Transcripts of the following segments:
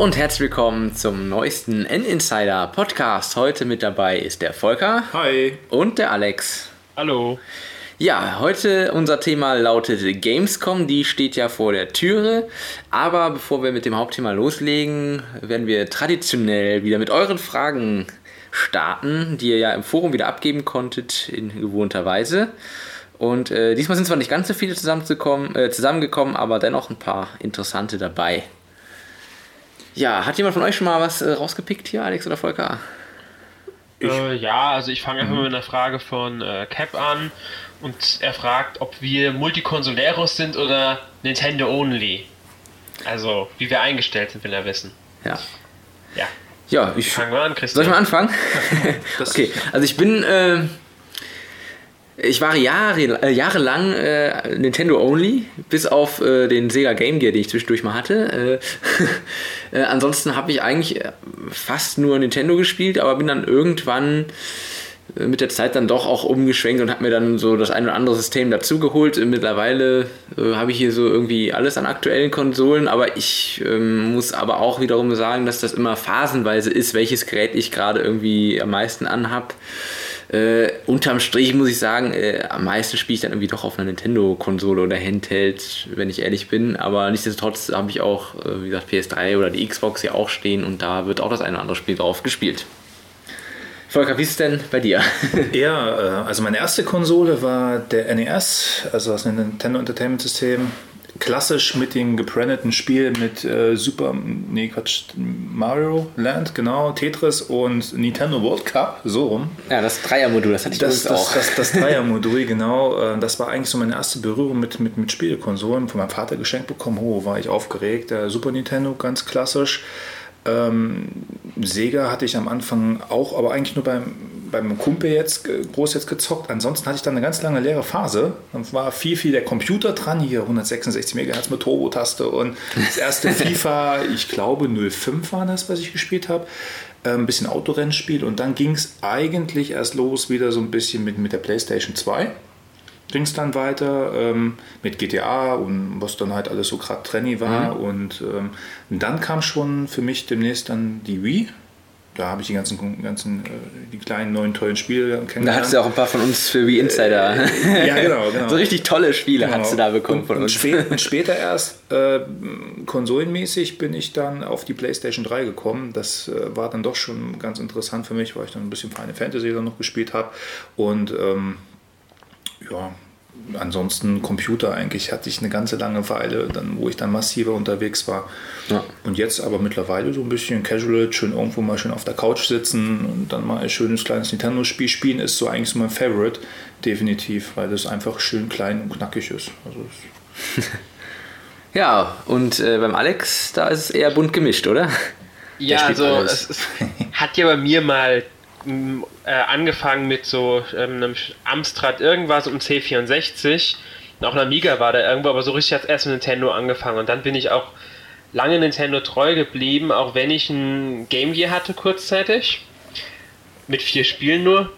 und herzlich willkommen zum neuesten N-Insider Podcast. Heute mit dabei ist der Volker. Hi. Und der Alex. Hallo. Ja, heute unser Thema lautet Gamescom, die steht ja vor der Türe. Aber bevor wir mit dem Hauptthema loslegen, werden wir traditionell wieder mit euren Fragen starten, die ihr ja im Forum wieder abgeben konntet in gewohnter Weise. Und äh, diesmal sind zwar nicht ganz so viele zusammengekommen, äh, zusammengekommen, aber dennoch ein paar interessante dabei. Ja, hat jemand von euch schon mal was äh, rausgepickt hier, Alex oder Volker? Äh, ja, also ich fange einfach mal mit einer Frage von äh, Cap an. Und er fragt, ob wir Multikonsoleros sind oder Nintendo Only. Also, wie wir eingestellt sind, will er wissen. Ja. Ja. Ja, ich. Fangen wir an, Christian. Soll ich mal anfangen? okay, also ich bin. Ich war Jahre, äh, jahrelang äh, Nintendo Only, bis auf äh, den Sega Game Gear, den ich zwischendurch mal hatte. Äh, äh, ansonsten habe ich eigentlich äh, fast nur Nintendo gespielt, aber bin dann irgendwann mit der Zeit dann doch auch umgeschwenkt und habe mir dann so das ein oder andere System dazugeholt. Mittlerweile äh, habe ich hier so irgendwie alles an aktuellen Konsolen, aber ich ähm, muss aber auch wiederum sagen, dass das immer phasenweise ist, welches Gerät ich gerade irgendwie am meisten anhab. Äh, unterm Strich muss ich sagen, äh, am meisten spiele ich dann irgendwie doch auf einer Nintendo-Konsole oder Handheld, wenn ich ehrlich bin. Aber nichtsdestotrotz habe ich auch, äh, wie gesagt, PS3 oder die Xbox ja auch stehen und da wird auch das eine oder andere Spiel drauf gespielt. Volker, wie ist es denn bei dir? Ja, äh, also meine erste Konsole war der NES, also das Nintendo Entertainment System. Klassisch mit dem gebrandeten Spiel mit äh, Super, nee, Quatsch, Mario Land, genau, Tetris und Nintendo World Cup, so rum. Ja, das Dreiermodul, das hatte ich das, das auch. Das, das, das Dreiermodul, genau. Äh, das war eigentlich so meine erste Berührung mit, mit, mit Spielekonsolen. Von meinem Vater geschenkt bekommen. Oh, war ich aufgeregt. Der Super Nintendo, ganz klassisch. Ähm, Sega hatte ich am Anfang auch, aber eigentlich nur beim, beim Kumpel jetzt groß jetzt gezockt. Ansonsten hatte ich dann eine ganz lange leere Phase. Dann war viel, viel der Computer dran, hier 166 MHz mit Turbo-Taste und das erste FIFA, ich glaube 05 war das, was ich gespielt habe. Äh, ein bisschen Autorennspiel und dann ging es eigentlich erst los wieder so ein bisschen mit, mit der PlayStation 2 ging es dann weiter ähm, mit GTA und was dann halt alles so gerade trendy war. Mhm. Und ähm, dann kam schon für mich demnächst dann die Wii. Da habe ich die ganzen, ganzen äh, die kleinen neuen tollen Spiele kennengelernt. Da hattest du auch ein paar von uns für Wii Insider. Äh, ja, genau, genau. so richtig tolle Spiele genau. hast du da bekommen und, von uns. Und später erst äh, konsolenmäßig bin ich dann auf die PlayStation 3 gekommen. Das äh, war dann doch schon ganz interessant für mich, weil ich dann ein bisschen Final Fantasy dann noch gespielt habe. Und ähm, ja, ansonsten Computer eigentlich hatte ich eine ganze lange Weile, dann, wo ich dann massiver unterwegs war. Ja. Und jetzt aber mittlerweile so ein bisschen casual, schön irgendwo mal schön auf der Couch sitzen und dann mal ein schönes kleines Nintendo-Spiel spielen, ist so eigentlich so mein Favorite, definitiv, weil das einfach schön klein und knackig ist. Also ja, und äh, beim Alex, da ist es eher bunt gemischt, oder? Ja, also es, es hat ja bei mir mal äh, angefangen mit so ähm, einem Amstrad irgendwas und C64. Auch ein Amiga war da irgendwo, aber so richtig hat erst mit Nintendo angefangen. Und dann bin ich auch lange Nintendo treu geblieben, auch wenn ich ein Game Gear hatte kurzzeitig. Mit vier Spielen nur.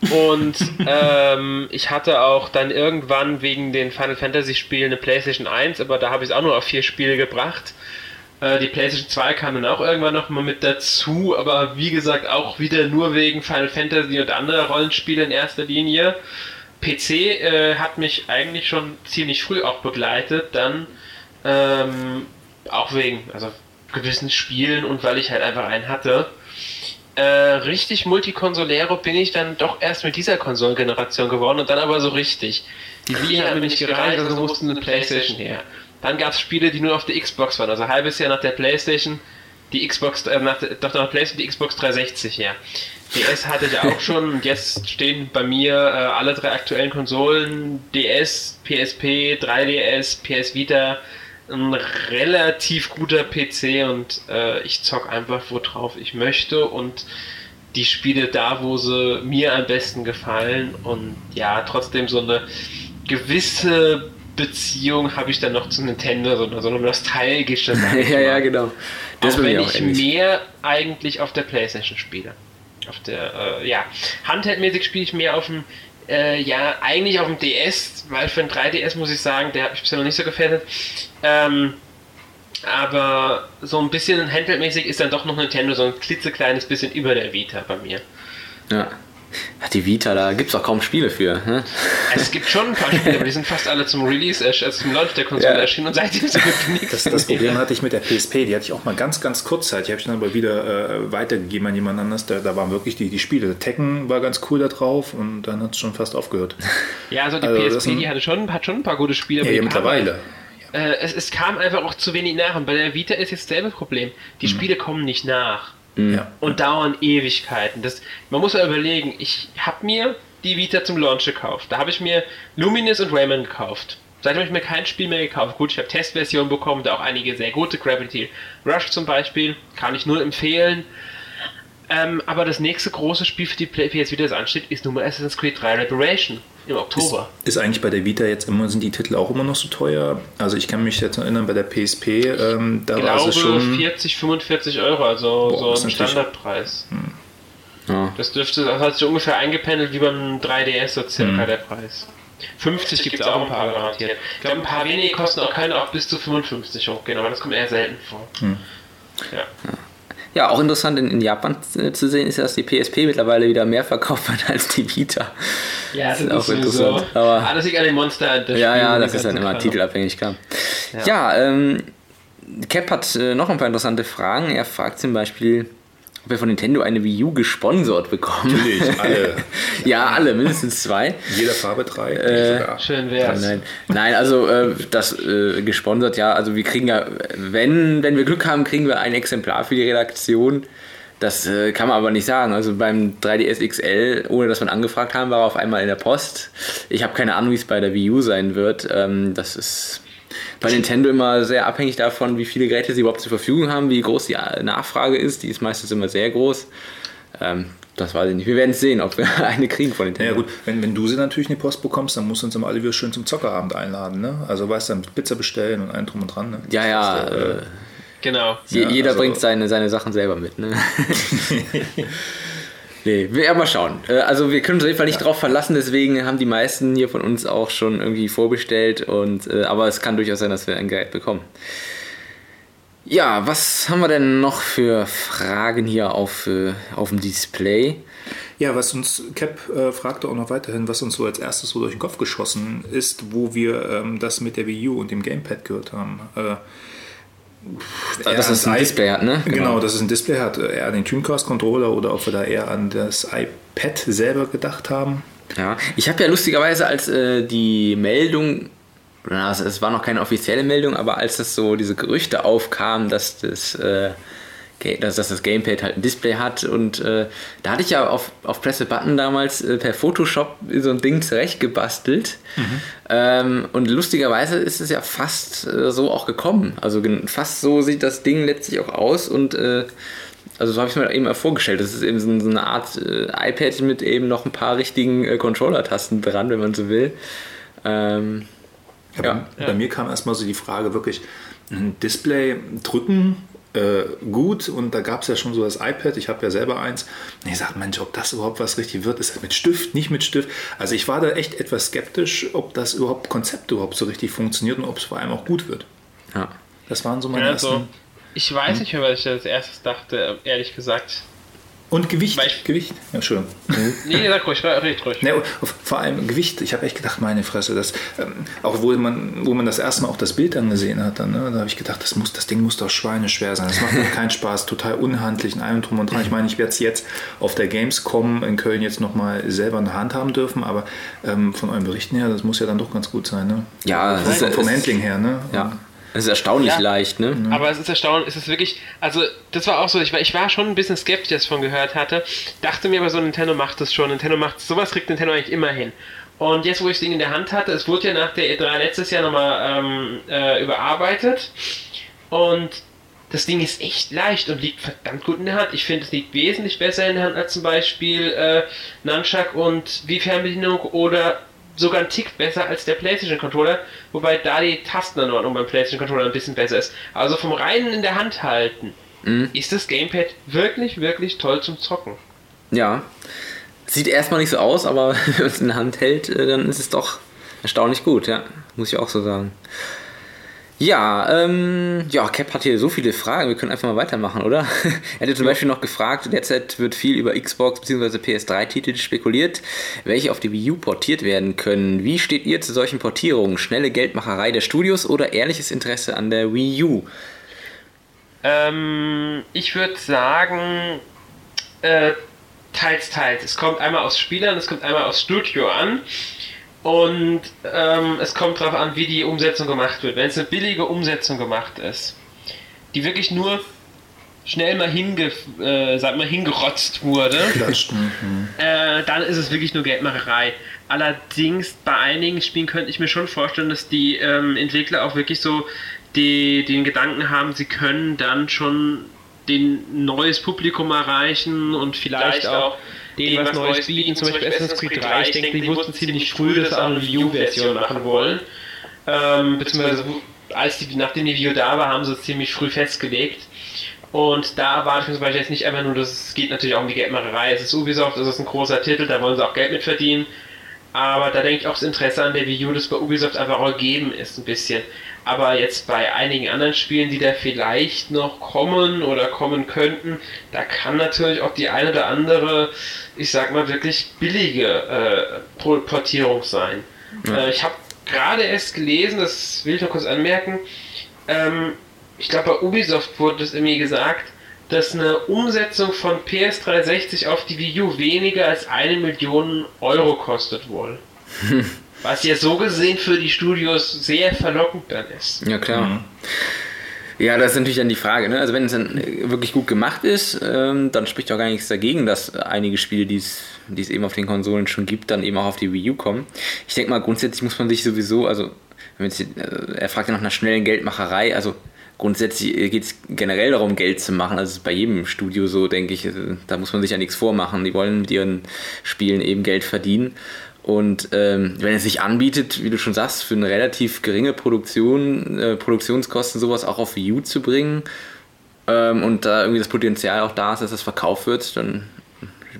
Und ähm, ich hatte auch dann irgendwann wegen den Final Fantasy Spielen eine PlayStation 1, aber da habe ich es auch nur auf vier Spiele gebracht. Äh, die PlayStation 2 kam dann auch irgendwann noch mal mit dazu, aber wie gesagt auch wieder nur wegen Final Fantasy und anderer Rollenspiele in erster Linie. PC äh, hat mich eigentlich schon ziemlich früh auch begleitet, dann ähm, auch wegen also gewissen Spielen und weil ich halt einfach einen hatte. Äh, richtig Multikonsolero bin ich dann doch erst mit dieser Konsolengeneration geworden und dann aber so richtig. Die Wii hat mir nicht gereicht, also musste eine Playstation her. Dann gab es Spiele, die nur auf der Xbox waren. Also ein halbes Jahr nach der PlayStation, die Xbox, äh, nach, doch nach der PlayStation die Xbox 360 her. DS hatte ich auch schon und jetzt stehen bei mir äh, alle drei aktuellen Konsolen, DS, PSP, 3DS, PS Vita, ein relativ guter PC und äh, ich zock einfach worauf ich möchte und die Spiele da, wo sie mir am besten gefallen und ja, trotzdem so eine gewisse Beziehung habe ich dann noch zu Nintendo, so, so eine nostalgische. ja, ja, genau. Das auch wenn ich ähnlich. mehr eigentlich auf der Playstation spiele. Auf der, äh, ja, Handheldmäßig spiele ich mehr auf dem, äh, ja, eigentlich auf dem DS, weil für ein 3DS muss ich sagen, der hat mich bisher noch nicht so gefährdet. Ähm, Aber so ein bisschen handheldmäßig ist dann doch noch Nintendo so ein klitzekleines bisschen über der Vita bei mir. Ja. Die Vita, da gibt es auch kaum Spiele für. Ne? Es gibt schon ein paar Spiele, aber die sind fast alle zum Release, also zum Launch der Konsole ja. erschienen und seitdem gibt nichts. Das, das Problem hatte ich mit der PSP, die hatte ich auch mal ganz, ganz kurzzeitig. Die habe ich dann aber wieder äh, weitergegeben an jemand anders. Da, da waren wirklich die, die Spiele. Tekken war ganz cool da drauf und dann hat es schon fast aufgehört. Ja, also die also PSP, die hatte schon, hat schon ein paar gute Spiele. Ja, ja mittlerweile. Äh, es, es, kam einfach auch zu wenig nach. Und bei der Vita ist jetzt dasselbe Problem. Die mhm. Spiele kommen nicht nach. Mhm. Ja. Und dauern Ewigkeiten. Das, man muss ja überlegen, ich habe mir die Vita zum Launch gekauft. Da habe ich mir Luminous und Rayman gekauft. Seitdem habe ich mir kein Spiel mehr gekauft. Gut, ich habe Testversionen bekommen, da auch einige sehr gute. Gravity Rush zum Beispiel, kann ich nur empfehlen. Ähm, aber das nächste große Spiel für die PS Vita, das ansteht, ist nun mal Assassin's Creed 3 Liberation im Oktober. Ist, ist, eigentlich bei der Vita jetzt immer, sind die Titel auch immer noch so teuer? Also ich kann mich jetzt erinnern, bei der PSP, ähm, da war es schon... 40, 45 Euro, also Boah, so ein Standardpreis. Hm. Ja. Das dürfte, das hat sich ungefähr eingependelt wie beim 3DS so circa hm. der Preis. 50 gibt es auch ein paar garantiert. Ich glaube, ein paar wenige kosten auch keine auch bis zu 55 hochgehen, aber das kommt eher selten vor. Hm. Ja. ja. Ja, auch interessant in, in Japan zu sehen ist, dass die PSP mittlerweile wieder mehr verkauft wird als die Vita. Ja, das, das ist auch interessant. So. Aber Alles liegt an den Monster. Das ja, ja, das ist dann immer titelabhängig, klar. Ja, ja ähm, Cap hat äh, noch ein paar interessante Fragen. Er fragt zum Beispiel, ob wir von Nintendo eine Wii U gesponsert bekommen. Natürlich, alle. ja, alle, mindestens zwei. Jeder Farbe drei. Äh, Schön wär's. Nein, nein also äh, das äh, gesponsert, ja. Also wir kriegen ja, wenn, wenn wir Glück haben, kriegen wir ein Exemplar für die Redaktion. Das äh, kann man aber nicht sagen. Also beim 3DS XL, ohne dass wir angefragt haben, war er auf einmal in der Post. Ich habe keine Ahnung, wie es bei der Wii U sein wird. Ähm, das ist bei Nintendo immer sehr abhängig davon, wie viele Geräte sie überhaupt zur Verfügung haben, wie groß die Nachfrage ist. Die ist meistens immer sehr groß. Ähm, das weiß ich nicht. Wir werden es sehen, ob wir eine kriegen von Nintendo. Ja gut, wenn, wenn du sie natürlich in die Post bekommst, dann musst du uns immer alle wieder schön zum Zockerabend einladen. Ne? Also weißt du, dann Pizza bestellen und einen drum und dran. Ne? Ja, ja. Ist, äh, genau. jeder ja, also, bringt seine, seine Sachen selber mit. Ne? Nee, wir mal schauen. Äh, also wir können uns auf jeden Fall nicht ja. drauf verlassen, deswegen haben die meisten hier von uns auch schon irgendwie vorbestellt. Und, äh, aber es kann durchaus sein, dass wir ein Gerät bekommen. Ja, was haben wir denn noch für Fragen hier auf, äh, auf dem Display? Ja, was uns, Cap äh, fragte auch noch weiterhin, was uns so als erstes so durch den Kopf geschossen ist, wo wir ähm, das mit der Wii U und dem Gamepad gehört haben. Äh, dass es ein Display hat, ne? Genau. genau, dass es ein Display hat. Eher an den Tunecast-Controller oder ob wir da eher an das iPad selber gedacht haben. Ja, ich habe ja lustigerweise, als äh, die Meldung, also es war noch keine offizielle Meldung, aber als das so diese Gerüchte aufkamen, dass das äh, dass, dass das Gamepad halt ein Display hat. Und äh, da hatte ich ja auf, auf Press a Button damals äh, per Photoshop so ein Ding zurechtgebastelt. Mhm. Ähm, und lustigerweise ist es ja fast äh, so auch gekommen. Also fast so sieht das Ding letztlich auch aus. Und äh, also so habe ich es mir eben mal vorgestellt. Das ist eben so, so eine Art äh, iPad mit eben noch ein paar richtigen äh, Controller-Tasten dran, wenn man so will. Ähm, ja, ja. Bei, bei mir kam erstmal so die Frage wirklich, ein Display drücken äh, gut und da gab es ja schon so das iPad, ich habe ja selber eins. Und ich sagte, Mensch, ob das überhaupt was richtig wird, ist das mit Stift, nicht mit Stift. Also ich war da echt etwas skeptisch, ob das überhaupt Konzept überhaupt so richtig funktioniert und ob es vor allem auch gut wird. Ja. Das waren so meine also, ersten. Ich weiß nicht mehr, was ich als erstes dachte, ehrlich gesagt. Und Gewicht. Ich, Gewicht. Ja, schön. nee, sag ruhig, red ruhig. Nee, vor allem Gewicht. Ich habe echt gedacht, meine Fresse, das, ähm, auch wo man, wo man das erste Mal auch das Bild dann gesehen hat, dann, ne, da habe ich gedacht, das, muss, das Ding muss doch schweineschwer sein. Das macht mir keinen Spaß, total unhandlich in allem drum und dran. Ich meine, ich werde es jetzt auf der Gamescom in Köln jetzt nochmal selber in der Hand haben dürfen, aber ähm, von euren Berichten her, das muss ja dann doch ganz gut sein. Ne? Ja, vom, vom, vom Handling her. Ne? Ja. Es ist erstaunlich ja, leicht, ne? Aber es ist erstaunlich, es ist wirklich, also das war auch so, ich war, ich war schon ein bisschen skeptisch, als ich davon gehört hatte, dachte mir aber so, Nintendo macht das schon, Nintendo macht, sowas kriegt Nintendo eigentlich immer hin. Und jetzt, wo ich das Ding in der Hand hatte, es wurde ja nach der E3 letztes Jahr nochmal ähm, äh, überarbeitet und das Ding ist echt leicht und liegt verdammt gut in der Hand. Ich finde, es liegt wesentlich besser in der Hand als zum Beispiel äh, Nunchuck und wie Fernbedienung oder sogar ein Tick besser als der PlayStation Controller, wobei da die Tastenanordnung beim PlayStation Controller ein bisschen besser ist. Also vom reinen in der Hand halten mhm. ist das Gamepad wirklich, wirklich toll zum Zocken. Ja. Sieht erstmal nicht so aus, aber wenn man es in der Hand hält, äh, dann ist es doch erstaunlich gut, ja. Muss ich auch so sagen. Ja, ähm, ja, Cap hat hier so viele Fragen, wir können einfach mal weitermachen, oder? er hätte zum Beispiel noch gefragt, derzeit wird viel über Xbox bzw. PS3-Titel spekuliert, welche auf die Wii U portiert werden können. Wie steht ihr zu solchen Portierungen? Schnelle Geldmacherei der Studios oder ehrliches Interesse an der Wii U? Ähm, ich würde sagen, äh, teils, teils. Es kommt einmal aus Spielern, es kommt einmal aus Studio an. Und ähm, es kommt darauf an, wie die Umsetzung gemacht wird. Wenn es eine billige Umsetzung gemacht ist, die wirklich nur schnell mal, hinge, äh, sag mal hingerotzt wurde, mhm. äh, dann ist es wirklich nur Geldmacherei. Allerdings bei einigen Spielen könnte ich mir schon vorstellen, dass die ähm, Entwickler auch wirklich so die, den Gedanken haben, sie können dann schon den neues Publikum erreichen und vielleicht, vielleicht auch denen was Neues bieten, zum Beispiel Assassin's Creed 3. Ich denke, die wussten ziemlich früh, dass sie auch eine Wii U-Version machen wollen. Ähm, beziehungsweise als die, nachdem die Wii U da war, haben sie es ziemlich früh festgelegt. Und da erwarte ich mir zum Beispiel jetzt nicht einfach nur, dass es geht natürlich auch um die Geldmacherei. Es ist Ubisoft, es ist ein großer Titel, da wollen sie auch Geld mit verdienen. Aber da denke ich auch das Interesse an der Wii U, das bei Ubisoft einfach auch gegeben ist, ein bisschen. Aber jetzt bei einigen anderen Spielen, die da vielleicht noch kommen oder kommen könnten, da kann natürlich auch die eine oder andere, ich sag mal, wirklich billige äh, Portierung sein. Ja. Äh, ich habe gerade erst gelesen, das will ich noch kurz anmerken, ähm, ich glaube bei Ubisoft wurde es irgendwie gesagt, dass eine Umsetzung von PS360 auf die Wii U weniger als eine Million Euro kostet wohl. Was ja so gesehen für die Studios sehr verlockend dann ist. Ja, klar. Mhm. Ja, das ist natürlich dann die Frage. Ne? Also wenn es dann wirklich gut gemacht ist, ähm, dann spricht auch gar nichts dagegen, dass einige Spiele, die es eben auf den Konsolen schon gibt, dann eben auch auf die Wii U kommen. Ich denke mal, grundsätzlich muss man sich sowieso, also jetzt, äh, er fragt ja nach einer schnellen Geldmacherei, also grundsätzlich geht es generell darum, Geld zu machen. Also bei jedem Studio so, denke ich. Da muss man sich ja nichts vormachen. Die wollen mit ihren Spielen eben Geld verdienen. Und ähm, wenn es sich anbietet, wie du schon sagst, für eine relativ geringe Produktion, äh, Produktionskosten sowas auch auf View zu bringen ähm, und da irgendwie das Potenzial auch da ist, dass das verkauft wird, dann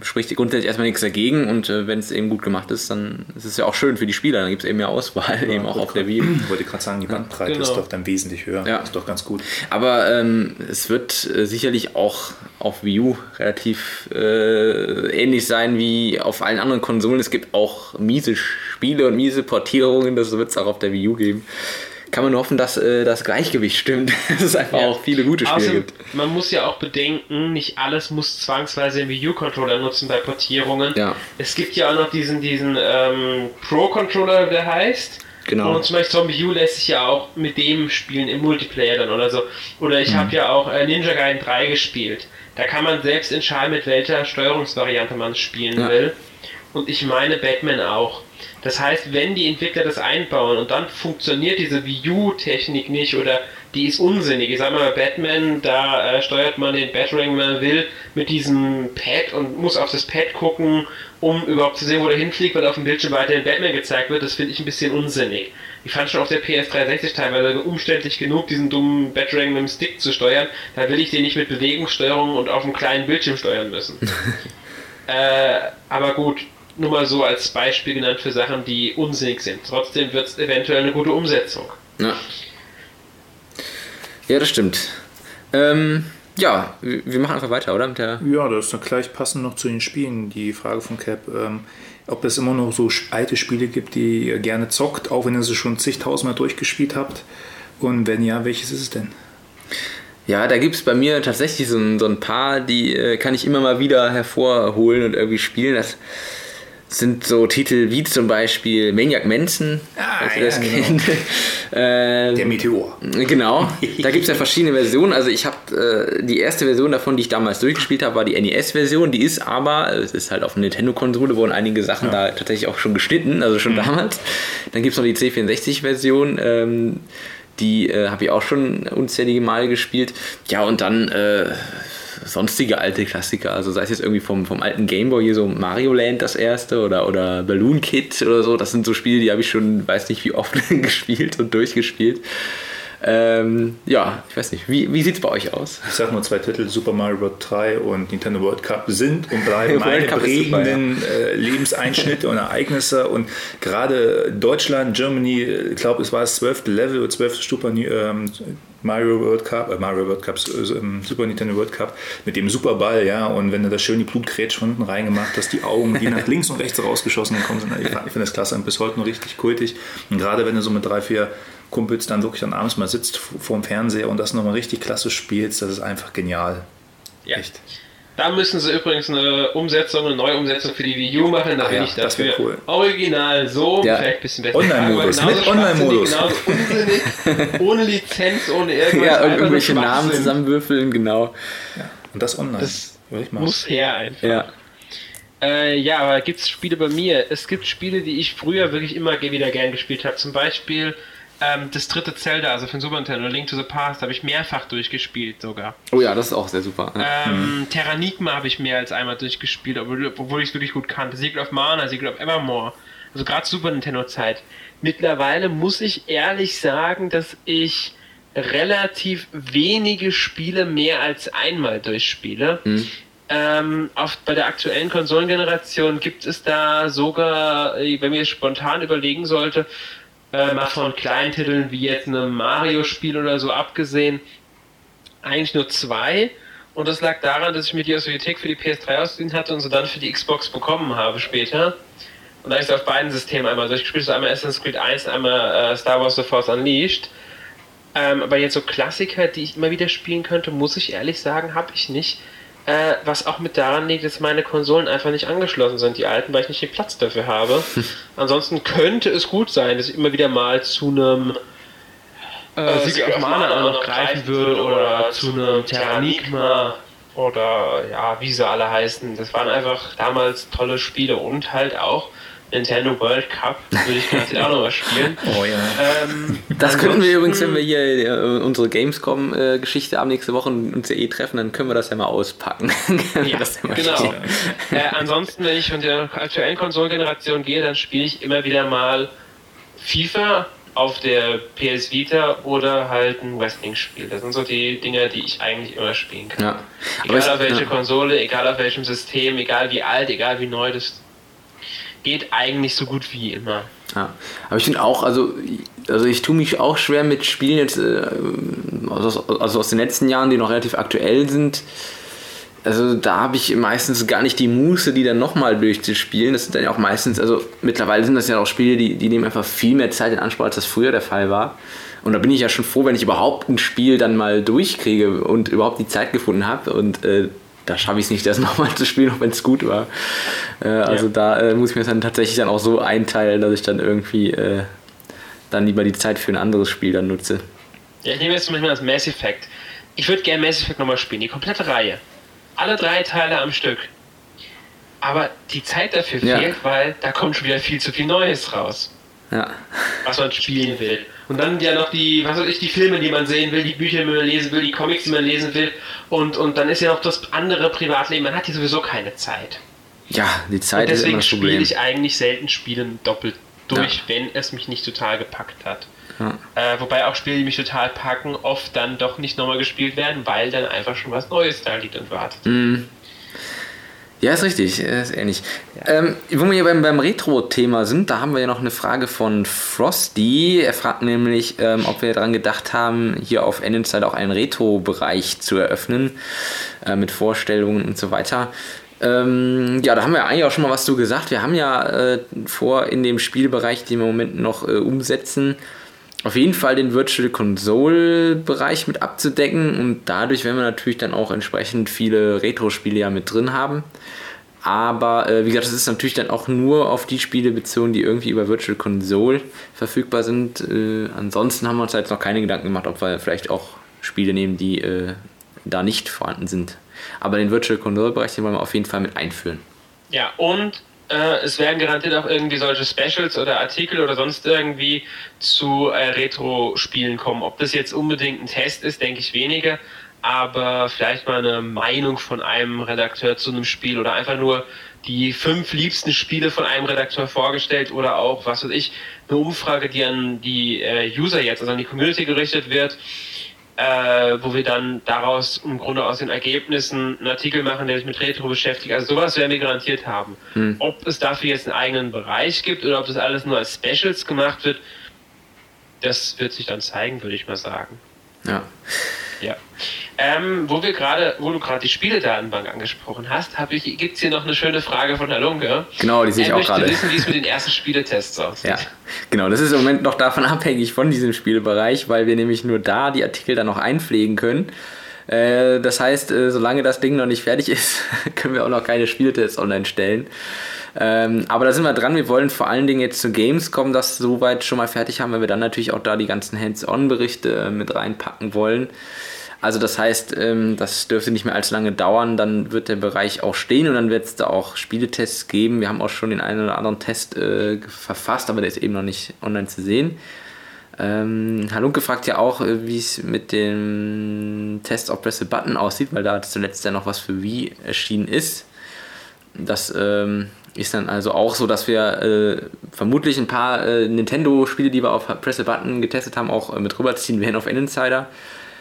spricht grundsätzlich erstmal nichts dagegen und äh, wenn es eben gut gemacht ist, dann ist es ja auch schön für die Spieler, dann gibt es eben mehr Auswahl, ja, eben auch auf der Wii. Ich wollte gerade sagen, die Bandbreite genau. ist doch dann wesentlich höher. Ja. Ist doch ganz gut. Aber ähm, es wird äh, sicherlich auch auf Wii U relativ äh, ähnlich sein wie auf allen anderen Konsolen. Es gibt auch miese Spiele und miese Portierungen, das wird es auch auf der Wii U geben kann man nur hoffen, dass äh, das Gleichgewicht stimmt, dass es einfach ja. auch viele gute Spiele Außerdem, gibt. Man muss ja auch bedenken, nicht alles muss zwangsweise den Wii U-Controller nutzen bei Portierungen. Ja. Es gibt ja auch noch diesen, diesen ähm, Pro-Controller, der heißt. Genau. Und zum Beispiel Zombie U lässt sich ja auch mit dem spielen im Multiplayer dann oder so. Oder ich mhm. habe ja auch äh, Ninja Gaiden 3 gespielt. Da kann man selbst entscheiden, mit welcher Steuerungsvariante man spielen ja. will. Und ich meine Batman auch. Das heißt, wenn die Entwickler das einbauen und dann funktioniert diese Wii U-Technik nicht oder die ist unsinnig. Ich sag mal, bei Batman, da äh, steuert man den Battering, wenn man will, mit diesem Pad und muss auf das Pad gucken, um überhaupt zu sehen, wo der hinfliegt, weil auf dem Bildschirm weiterhin Batman gezeigt wird. Das finde ich ein bisschen unsinnig. Ich fand schon auf der PS360 teilweise umständlich genug, diesen dummen Battering mit dem Stick zu steuern. Da will ich den nicht mit Bewegungssteuerung und auf einem kleinen Bildschirm steuern müssen. äh, aber gut, nur mal so als Beispiel genannt für Sachen, die unsinnig sind. Trotzdem wird es eventuell eine gute Umsetzung. Ja, ja das stimmt. Ähm, ja, wir machen einfach weiter, oder? Mit der ja, das ist dann gleich passend noch zu den Spielen. Die Frage von Cap, ähm, ob es immer noch so alte Spiele gibt, die ihr gerne zockt, auch wenn ihr sie schon zigtausendmal durchgespielt habt. Und wenn ja, welches ist es denn? Ja, da gibt es bei mir tatsächlich so ein, so ein paar, die äh, kann ich immer mal wieder hervorholen und irgendwie spielen. Das sind so Titel wie zum Beispiel Maniac Manson, ah, ihr das genau. kennt. ähm, Der Meteor. Genau, da gibt es ja verschiedene Versionen. Also ich habe äh, die erste Version davon, die ich damals durchgespielt habe, war die NES-Version. Die ist aber, es ist halt auf einer Nintendo-Konsole, wurden einige Sachen ja. da tatsächlich auch schon geschnitten, also schon mhm. damals. Dann gibt es noch die C64-Version. Ähm, die äh, habe ich auch schon unzählige Male gespielt. Ja, und dann äh, sonstige alte Klassiker, also sei es jetzt irgendwie vom, vom alten Gameboy hier so Mario Land das erste oder, oder Balloon Kid oder so, das sind so Spiele, die habe ich schon, weiß nicht wie oft gespielt und durchgespielt. Ähm, ja, ich weiß nicht, wie, wie sieht es bei euch aus? Ich sag nur zwei Titel, Super Mario Bros. 3 und Nintendo World Cup sind und bleiben meine prägenden super, ja. Äh, Lebenseinschnitte und Ereignisse und gerade Deutschland, Germany, ich glaube, es war das zwölfte Level zwölfte Super ähm, Mario World Cup, äh, Mario World Cup, äh, Super Nintendo World Cup mit dem Superball, ja, und wenn du da schön die Blutgrätsch von unten reingemacht hast, die Augen, die nach links und rechts rausgeschossen gekommen sind, ich, ich finde das klasse und bis heute noch richtig kultig. Und gerade wenn du so mit drei, vier Kumpels dann wirklich dann abends mal sitzt vor dem Fernseher und das nochmal richtig klasse spielst, das ist einfach genial. Ja. Echt. Da müssen sie übrigens eine Umsetzung, eine neue Umsetzung für die Wii U machen. Da ah, bin ja, ich dafür. Cool. Original so, ja. vielleicht ein bisschen besser. Online-Modus, mit Online-Modus. Ohne Lizenz, ohne irgendwas. Ja, irgendwelche Namen zusammenwürfeln, genau. Ja. Und das online. Das muss her einfach. Ja. Äh, ja, aber gibt es Spiele bei mir? Es gibt Spiele, die ich früher wirklich immer wieder gern gespielt habe. Zum Beispiel ähm, das dritte Zelda, also von Super Nintendo, Link to the Past, habe ich mehrfach durchgespielt sogar. Oh ja, das ist auch sehr super. Ähm, mhm. Terranigma habe ich mehr als einmal durchgespielt, obwohl, ich es wirklich gut kannte. Secret of Mana, Secret of Evermore. Also gerade Super Nintendo-Zeit. Mittlerweile muss ich ehrlich sagen, dass ich relativ wenige Spiele mehr als einmal durchspiele. Mhm. Ähm, auf, bei der aktuellen Konsolengeneration gibt es da sogar, äh, wenn mir spontan überlegen sollte, äh, mal von kleinen Titeln wie jetzt einem Mario-Spiel oder so abgesehen, eigentlich nur zwei. Und das lag daran, dass ich mir die Audiothek für die PS3 ausgeliehen hatte und so dann für die Xbox bekommen habe später. Und da ich es auf beiden Systemen einmal durchgespielt habe, einmal Assassin's Creed 1, einmal äh, Star Wars The Force Unleashed. Ähm, aber jetzt so Klassiker, die ich immer wieder spielen könnte, muss ich ehrlich sagen, habe ich nicht. Äh, was auch mit daran liegt, dass meine Konsolen einfach nicht angeschlossen sind, die alten, weil ich nicht den Platz dafür habe. Ansonsten könnte es gut sein, dass ich immer wieder mal zu einem äh, äh Sieg of Mana noch greifen würde oder zu einem Terranigma oder ja, wie sie alle heißen. Das waren einfach damals tolle Spiele und halt auch Nintendo World Cup würde ich gerne auch noch mal spielen. Oh ja. Ähm, das könnten wir übrigens, wenn wir hier äh, unsere Gamescom-Geschichte am nächste Woche uns ja eh treffen, dann können wir das ja mal auspacken. ja, genau. Äh, ansonsten, wenn ich von der aktuellen Konsolengeneration gehe, dann spiele ich immer wieder mal FIFA auf der PS Vita oder halt ein Wrestling-Spiel. Das sind so die Dinge, die ich eigentlich immer spielen kann. Ja. Egal auf welche ja. Konsole, egal auf welchem System, egal wie alt, egal wie neu das geht eigentlich so gut wie immer. Ja, aber ich finde auch, also, also ich tue mich auch schwer mit Spielen jetzt, äh, also, also aus den letzten Jahren, die noch relativ aktuell sind. Also da habe ich meistens gar nicht die Muße, die dann nochmal durchzuspielen. Das sind dann ja auch meistens, also mittlerweile sind das ja auch Spiele, die, die nehmen einfach viel mehr Zeit in Anspruch, als das früher der Fall war. Und da bin ich ja schon froh, wenn ich überhaupt ein Spiel dann mal durchkriege und überhaupt die Zeit gefunden habe. Und äh, da schaffe ich es nicht, das nochmal zu spielen, auch wenn es gut war. Äh, also ja. da äh, muss ich mir das dann tatsächlich dann auch so einteilen, dass ich dann irgendwie äh, dann lieber die Zeit für ein anderes Spiel dann nutze. Ja, ich nehme jetzt zum Beispiel das Mass Effect. Ich würde gerne Mass Effect nochmal spielen, die komplette Reihe. Alle drei Teile am Stück. Aber die Zeit dafür ja. fehlt, weil da kommt schon wieder viel zu viel Neues raus. Ja. Was man spielen will. Und dann ja noch die, was weiß ich, die Filme, die man sehen will, die Bücher, die man lesen will, die Comics, die man lesen will. Und, und dann ist ja noch das andere Privatleben. Man hat hier sowieso keine Zeit. Ja, die Zeit das Problem. Deswegen spiele ich eigentlich selten Spielen doppelt durch, ja. wenn es mich nicht total gepackt hat. Ja. Äh, wobei auch Spiele, die mich total packen, oft dann doch nicht nochmal gespielt werden, weil dann einfach schon was Neues da liegt und wartet. Mhm. Ja, ist richtig, ist ähnlich. Ja. Ähm, wo wir hier beim, beim Retro-Thema sind, da haben wir ja noch eine Frage von Frosty. Er fragt nämlich, ähm, ob wir daran gedacht haben, hier auf Endenzeit auch einen Retro-Bereich zu eröffnen, äh, mit Vorstellungen und so weiter. Ähm, ja, da haben wir eigentlich auch schon mal was zu gesagt. Wir haben ja äh, vor, in dem Spielbereich, den wir im Moment noch äh, umsetzen, auf jeden Fall den Virtual Console Bereich mit abzudecken und dadurch werden wir natürlich dann auch entsprechend viele Retro-Spiele ja mit drin haben. Aber äh, wie gesagt, das ist natürlich dann auch nur auf die Spiele bezogen, die irgendwie über Virtual Console verfügbar sind. Äh, ansonsten haben wir uns jetzt noch keine Gedanken gemacht, ob wir vielleicht auch Spiele nehmen, die äh, da nicht vorhanden sind. Aber den Virtual Console Bereich, den wollen wir auf jeden Fall mit einführen. Ja, und äh, es werden garantiert auch irgendwie solche Specials oder Artikel oder sonst irgendwie zu äh, Retro-Spielen kommen. Ob das jetzt unbedingt ein Test ist, denke ich weniger, aber vielleicht mal eine Meinung von einem Redakteur zu einem Spiel oder einfach nur die fünf liebsten Spiele von einem Redakteur vorgestellt oder auch, was weiß ich, eine Umfrage, die an die äh, User jetzt, also an die Community gerichtet wird, äh, wo wir dann daraus im Grunde aus den Ergebnissen einen Artikel machen, der sich mit Retro beschäftigt. Also sowas werden wir garantiert haben. Hm. Ob es dafür jetzt einen eigenen Bereich gibt oder ob das alles nur als Specials gemacht wird, das wird sich dann zeigen, würde ich mal sagen. Ja. Ja. Ähm, wo wir gerade, wo du gerade die Spieledatenbank angesprochen hast, gibt es hier noch eine schöne Frage von Herr Lunge. Genau, die sehe ich auch gerade. Ich wissen, wie es mit den ersten Spieletests aussieht. Ja, genau. Das ist im Moment noch davon abhängig von diesem Spielbereich, weil wir nämlich nur da die Artikel dann noch einpflegen können. Äh, das heißt, äh, solange das Ding noch nicht fertig ist, können wir auch noch keine Spieltests online stellen. Ähm, aber da sind wir dran. Wir wollen vor allen Dingen jetzt zu Gamescom das soweit schon mal fertig haben, weil wir dann natürlich auch da die ganzen Hands-on-Berichte äh, mit reinpacken wollen. Also das heißt, ähm, das dürfte nicht mehr allzu lange dauern, dann wird der Bereich auch stehen und dann wird es da auch Spieletests geben. Wir haben auch schon den einen oder anderen Test äh, verfasst, aber der ist eben noch nicht online zu sehen. Ähm, Halunke fragt ja auch, äh, wie es mit dem Test auf Press a Button aussieht, weil da zuletzt ja noch was für Wii erschienen ist. Das ähm, ist dann also auch so, dass wir äh, vermutlich ein paar äh, Nintendo-Spiele, die wir auf Press a Button getestet haben, auch äh, mit rüberziehen werden auf N-Insider.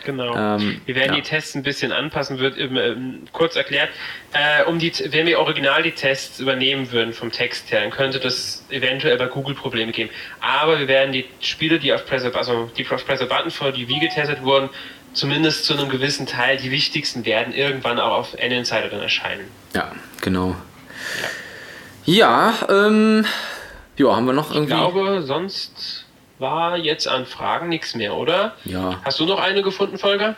Genau. Ähm, wir werden ja. die Tests ein bisschen anpassen, wird ähm, kurz erklärt. Äh, um die, wenn wir original die Tests übernehmen würden vom Text her, dann könnte das eventuell bei Google Probleme geben. Aber wir werden die Spiele, die auf Press also die auf Press Button vor die Wii getestet wurden, zumindest zu einem gewissen Teil, die wichtigsten werden irgendwann auch auf N-Insider dann erscheinen. Ja, genau. Ja, ja ähm, ja, haben wir noch irgendwie. Ich glaube, sonst war jetzt an Fragen nichts mehr, oder? Ja. Hast du noch eine gefunden, Folger?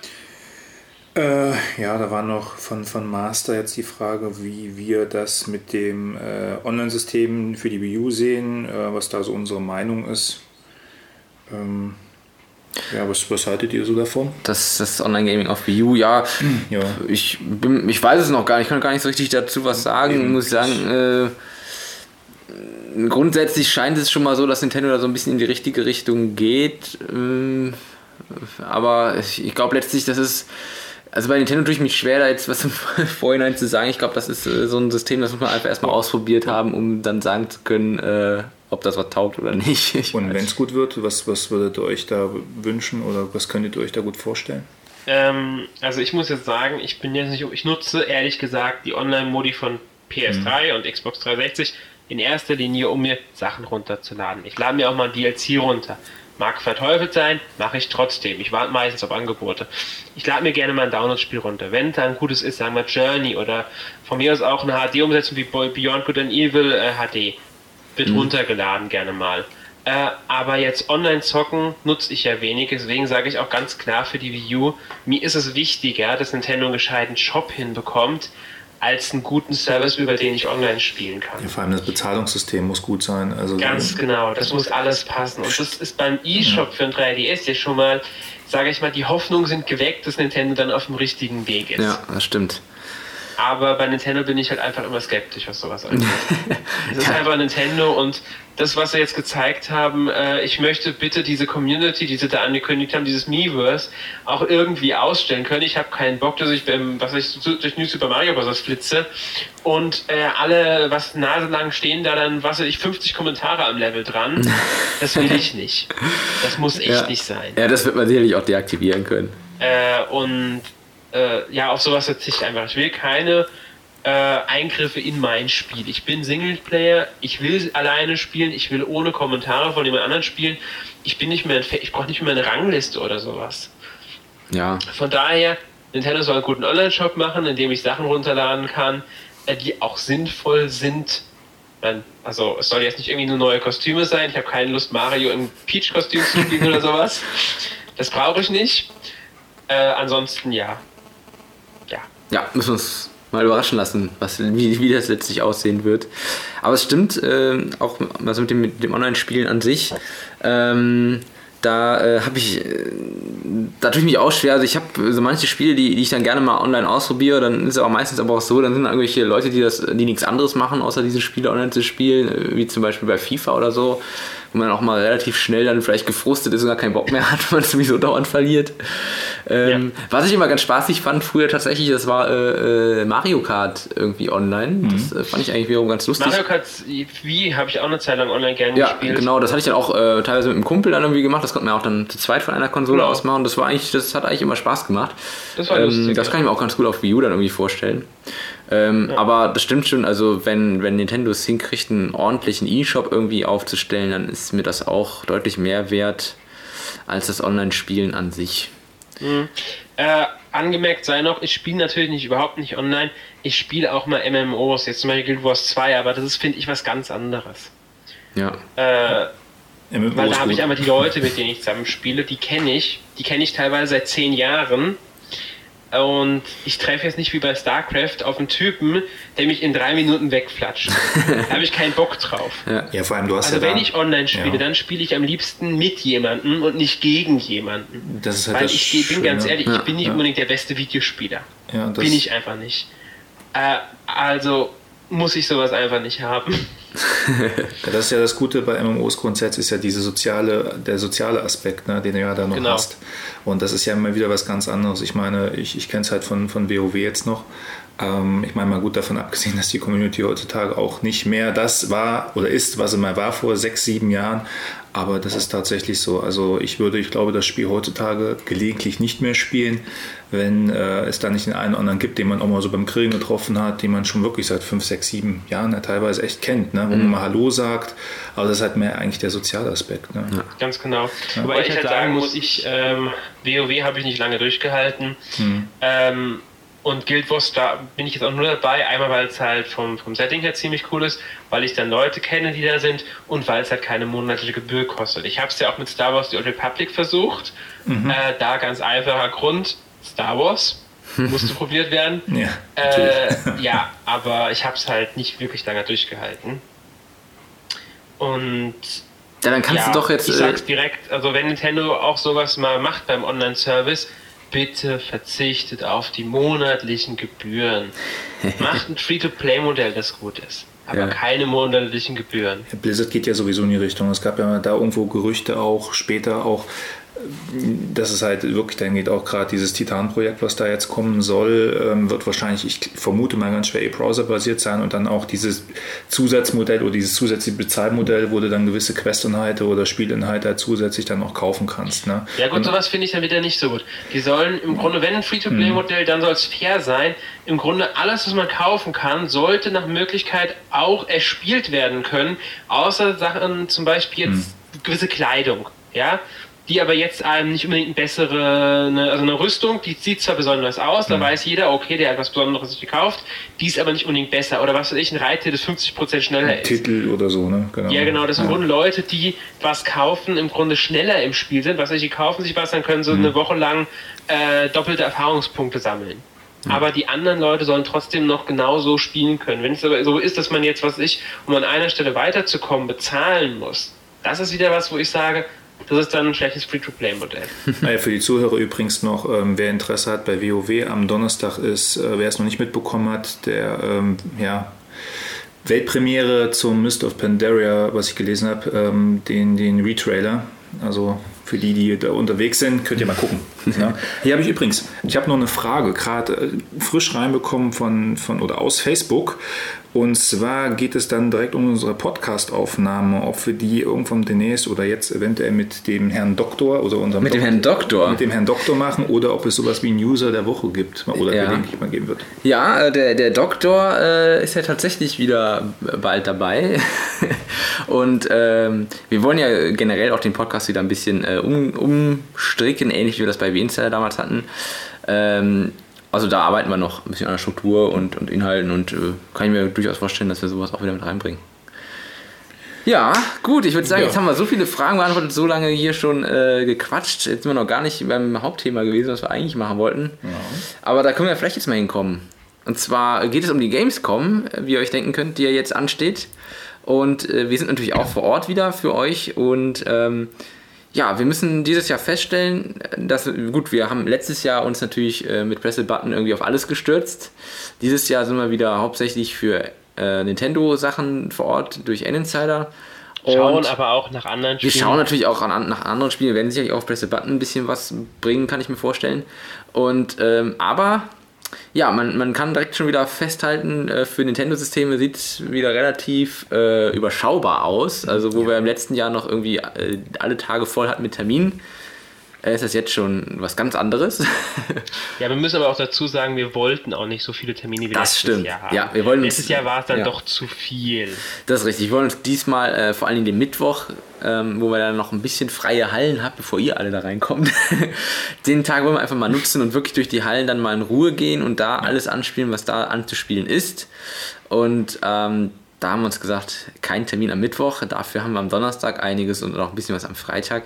Äh, ja, da war noch von, von Master jetzt die Frage, wie wir das mit dem äh, Online-System für die Wii U sehen, äh, was da so unsere Meinung ist. Ähm, ja, was, was haltet ihr so davon? Das, das Online-Gaming auf Wii U, ja, ja. Ich, bin, ich weiß es noch gar nicht, ich kann gar nicht so richtig dazu was sagen, Eben, muss ich sagen. Äh, grundsätzlich scheint es schon mal so, dass Nintendo da so ein bisschen in die richtige Richtung geht. Ähm, aber ich glaube letztlich, das ist. Also bei Nintendo tue ich mich schwer, da jetzt was im Vorhinein zu sagen. Ich glaube, das ist äh, so ein System, das muss man einfach erstmal ausprobiert haben, um dann sagen zu können, äh, ob das was taugt oder nicht. Ich Und wenn es gut wird, was, was würdet ihr euch da wünschen oder was könntet ihr euch da gut vorstellen? Ähm, also ich muss jetzt sagen, ich bin jetzt nicht, ich nutze ehrlich gesagt die Online-Modi von PS3 mhm. und Xbox 360 in erster Linie, um mir Sachen runterzuladen. Ich lade mir auch mal ein DLC runter. Mag verteufelt sein, mache ich trotzdem. Ich warte meistens auf Angebote. Ich lade mir gerne mal ein Download-Spiel runter. Wenn da ein gutes ist, sagen wir Journey oder von mir aus auch eine HD-Umsetzung wie Beyond Good and Evil äh, HD. Wird mhm. runtergeladen gerne mal. Äh, aber jetzt online zocken nutze ich ja wenig, deswegen sage ich auch ganz klar für die Wii U, mir ist es wichtiger, dass Nintendo einen gescheiten Shop hinbekommt, als einen guten Service, über den ich online spielen kann. Ja, vor allem das Bezahlungssystem muss gut sein. Also Ganz genau, das muss alles passen. Und das ist beim eShop ja. für ein 3DS ja schon mal, sage ich mal, die Hoffnungen sind geweckt, dass Nintendo dann auf dem richtigen Weg ist. Ja, das stimmt. Aber bei Nintendo bin ich halt einfach immer skeptisch, was sowas angeht. es ist einfach Nintendo und das, was sie jetzt gezeigt haben, äh, ich möchte bitte diese Community, die sie da angekündigt haben, dieses Miiverse, auch irgendwie ausstellen können. Ich habe keinen Bock, dass ich beim, was ich durch New Super Mario Bros. flitze und äh, alle, was naselang stehen da dann, was ich, 50 Kommentare am Level dran. Das will ich nicht. Das muss echt ja. nicht sein. Ja, das wird man sicherlich auch deaktivieren können. Äh, und äh, ja, auf sowas verzichte ich einfach. Ich will keine äh, Eingriffe in mein Spiel. Ich bin Singleplayer, ich will alleine spielen, ich will ohne Kommentare von jemand anderen spielen. Ich bin nicht mehr, ich brauche nicht mehr eine Rangliste oder sowas. Ja. Von daher, Nintendo soll einen guten Online-Shop machen, in dem ich Sachen runterladen kann, äh, die auch sinnvoll sind. Also es soll jetzt nicht irgendwie nur neue Kostüme sein. Ich habe keine Lust, Mario im Peach-Kostüm zu spielen oder sowas. Das brauche ich nicht. Äh, ansonsten ja, ja, müssen wir uns mal überraschen lassen, was, wie, wie das letztlich aussehen wird. Aber es stimmt, äh, auch also mit dem, dem Online-Spielen an sich. Ähm, da äh, habe ich, äh, da tue ich mich auch schwer. Also ich habe so manche Spiele, die, die ich dann gerne mal online ausprobiere, dann ist es auch meistens aber auch so, dann sind irgendwelche Leute, die das, die nichts anderes machen, außer diese Spiele online zu spielen, äh, wie zum Beispiel bei FIFA oder so wo man auch mal relativ schnell dann vielleicht gefrustet ist und gar keinen Bock mehr hat, weil man sowieso dauernd verliert. Ähm, ja. Was ich immer ganz spaßig fand früher tatsächlich, das war äh, äh, Mario Kart irgendwie online. Mhm. Das äh, fand ich eigentlich wiederum ganz lustig. Mario Kart wie habe ich auch eine Zeit lang online gerne ja, gespielt. Ja, genau, das hatte ich dann auch äh, teilweise mit einem Kumpel dann irgendwie gemacht. Das konnte man auch dann zu zweit von einer Konsole genau. aus machen. Das war eigentlich, das hat eigentlich immer Spaß gemacht. Das war ähm, lustig. Das kann ich mir auch ganz gut auf Wii U dann irgendwie vorstellen. Ähm, ja. Aber das stimmt schon, also wenn, wenn Nintendo es hinkriegt, einen ordentlichen E-Shop irgendwie aufzustellen, dann ist mir das auch deutlich mehr wert als das Online-Spielen an sich. Mhm. Äh, angemerkt sei noch, ich spiele natürlich nicht überhaupt nicht online. Ich spiele auch mal MMOs, jetzt zum Beispiel Guild Wars 2, aber das ist, finde ich, was ganz anderes. Ja. Äh, weil da habe ich einmal die Leute, mit denen ich zusammen spiele, die kenne ich. Die kenne ich teilweise seit zehn Jahren. Und ich treffe jetzt nicht wie bei StarCraft auf einen Typen, der mich in drei Minuten wegflatscht. da habe ich keinen Bock drauf. Ja. ja, vor allem du hast Also ja wenn ich online spiele, ja. dann spiele ich am liebsten mit jemandem und nicht gegen jemanden. Das ist halt Weil ich Schöne. bin ganz ehrlich, ich bin nicht unbedingt der beste Videospieler. bin ich einfach nicht. Äh, also muss ich sowas einfach nicht haben. ja, das ist ja das Gute bei MMOs grundsätzlich, ist ja diese soziale, der soziale Aspekt, ne, den du ja da noch genau. hast. Und das ist ja immer wieder was ganz anderes. Ich meine, ich, ich kenne es halt von, von WoW jetzt noch. Ähm, ich meine mal gut davon abgesehen, dass die Community heutzutage auch nicht mehr das war oder ist, was sie mal war vor sechs, sieben Jahren. Aber das ist tatsächlich so. Also ich würde, ich glaube, das Spiel heutzutage gelegentlich nicht mehr spielen, wenn äh, es da nicht den einen oder anderen gibt, den man auch mal so beim Grillen getroffen hat, den man schon wirklich seit fünf, sechs, sieben Jahren ja, teilweise echt kennt, ne? wo mhm. man mal Hallo sagt. Aber das ist halt mehr eigentlich der soziale Aspekt. Ne? Ja. Ganz genau. Ja. Wobei ich halt sagen muss, ich ähm, WoW habe ich nicht lange durchgehalten. Mhm. Ähm, und Guild Wars, da bin ich jetzt auch nur dabei, einmal weil es halt vom, vom Setting her ziemlich cool ist, weil ich dann Leute kenne, die da sind und weil es halt keine monatliche Gebühr kostet. Ich habe es ja auch mit Star Wars The Old Republic versucht. Mhm. Äh, da ganz einfacher Grund, Star Wars musste probiert werden. Ja, äh, ja aber ich habe es halt nicht wirklich lange durchgehalten. Und ja, dann kannst ja, du doch jetzt. Ich sag's äh, direkt, also wenn Nintendo auch sowas mal macht beim Online-Service, bitte verzichtet auf die monatlichen Gebühren. Macht ein Free-to-Play-Modell, das gut ist. Aber ja. keine monatlichen Gebühren. Blizzard geht ja sowieso in die Richtung. Es gab ja da irgendwo Gerüchte auch, später auch, dass es halt wirklich dann geht, auch gerade dieses Titan-Projekt, was da jetzt kommen soll, ähm, wird wahrscheinlich, ich vermute mal ganz schwer E-Browser-basiert sein und dann auch dieses Zusatzmodell oder dieses zusätzliche Bezahlmodell, wo du dann gewisse Quest-Inhalte oder Spielinhalte halt zusätzlich dann auch kaufen kannst. Ne? Ja gut, und, sowas finde ich dann wieder nicht so gut. Die sollen im Grunde, wenn ein Free-to-Play-Modell, dann soll es fair sein. Im Grunde alles, was man kaufen kann, sollte nach Möglichkeit auch erspielt werden können, außer Sachen, zum Beispiel jetzt hm. gewisse Kleidung. Ja, die aber jetzt einem nicht unbedingt eine bessere, eine, also eine Rüstung, die sieht zwar besonders aus, da mhm. weiß jeder, okay, der hat was Besonderes gekauft, die ist aber nicht unbedingt besser. Oder was weiß ich, ein Reiter, das 50% schneller ein ist. Titel oder so, ne? Genau. Ja, genau, das sind ja. Grunde Leute, die was kaufen, im Grunde schneller im Spiel sind. Was weiß ich, die kaufen sich was, dann können sie mhm. eine Woche lang äh, doppelte Erfahrungspunkte sammeln. Mhm. Aber die anderen Leute sollen trotzdem noch genauso spielen können. Wenn es aber so ist, dass man jetzt, was weiß ich, um an einer Stelle weiterzukommen, bezahlen muss, das ist wieder was, wo ich sage, das ist dann ein schlechtes Free-to-Play-Modell. Naja, für die Zuhörer übrigens noch, ähm, wer Interesse hat bei WoW, am Donnerstag ist, äh, wer es noch nicht mitbekommen hat, der ähm, ja, Weltpremiere zum Mist of Pandaria, was ich gelesen habe, ähm, den, den Retrailer. Also für die, die da unterwegs sind, könnt ihr mal gucken. ja. Hier habe ich übrigens, ich habe noch eine Frage, gerade äh, frisch reinbekommen von, von oder aus Facebook. Und zwar geht es dann direkt um unsere Podcast-Aufnahme, ob wir die irgendwann demnächst oder jetzt eventuell mit dem Herrn Doktor oder unserem Mit dem Herrn Doktor? Mit dem Herrn Doktor machen oder ob es sowas wie ein User der Woche gibt oder ja. gelegentlich mal geben wird. Ja, äh, der, der Doktor äh, ist ja tatsächlich wieder bald dabei. Und ähm, wir wollen ja generell auch den Podcast wieder ein bisschen äh, um, umstricken, ähnlich wie wir das bei Wenzeller damals hatten. Ähm, also da arbeiten wir noch ein bisschen an der Struktur und, und Inhalten und äh, kann ich mir durchaus vorstellen, dass wir sowas auch wieder mit reinbringen. Ja, gut, ich würde sagen, ja. jetzt haben wir so viele Fragen beantwortet, so lange hier schon äh, gequatscht. Jetzt sind wir noch gar nicht beim Hauptthema gewesen, was wir eigentlich machen wollten. Ja. Aber da können wir vielleicht jetzt mal hinkommen. Und zwar geht es um die Gamescom, wie ihr euch denken könnt, die ja jetzt ansteht. Und äh, wir sind natürlich auch vor Ort wieder für euch. Und ähm, ja, wir müssen dieses Jahr feststellen, dass, gut, wir haben letztes Jahr uns natürlich äh, mit Press Button irgendwie auf alles gestürzt. Dieses Jahr sind wir wieder hauptsächlich für äh, Nintendo-Sachen vor Ort durch N-Insider. Schauen aber auch nach anderen Spielen. Wir schauen natürlich auch an, nach anderen Spielen, werden sicherlich auch auf Press Button ein bisschen was bringen, kann ich mir vorstellen. Und, ähm, aber ja, man, man kann direkt schon wieder festhalten, äh, für Nintendo-Systeme sieht es wieder relativ äh, überschaubar aus. Also wo ja. wir im letzten Jahr noch irgendwie äh, alle Tage voll hatten mit Terminen, ist das jetzt schon was ganz anderes. ja, wir müssen aber auch dazu sagen, wir wollten auch nicht so viele Termine wie das letztes stimmt. Jahr haben. Ja, wir wollen letztes Jahr war es dann ja. doch zu viel. Das ist richtig. Wir wollen uns diesmal äh, vor allem den Mittwoch, ähm, wo wir dann noch ein bisschen freie Hallen haben, bevor ihr alle da reinkommt, den Tag wollen wir einfach mal nutzen und wirklich durch die Hallen dann mal in Ruhe gehen und da alles anspielen, was da anzuspielen ist. Und ähm, da haben wir uns gesagt, kein Termin am Mittwoch, dafür haben wir am Donnerstag einiges und noch ein bisschen was am Freitag.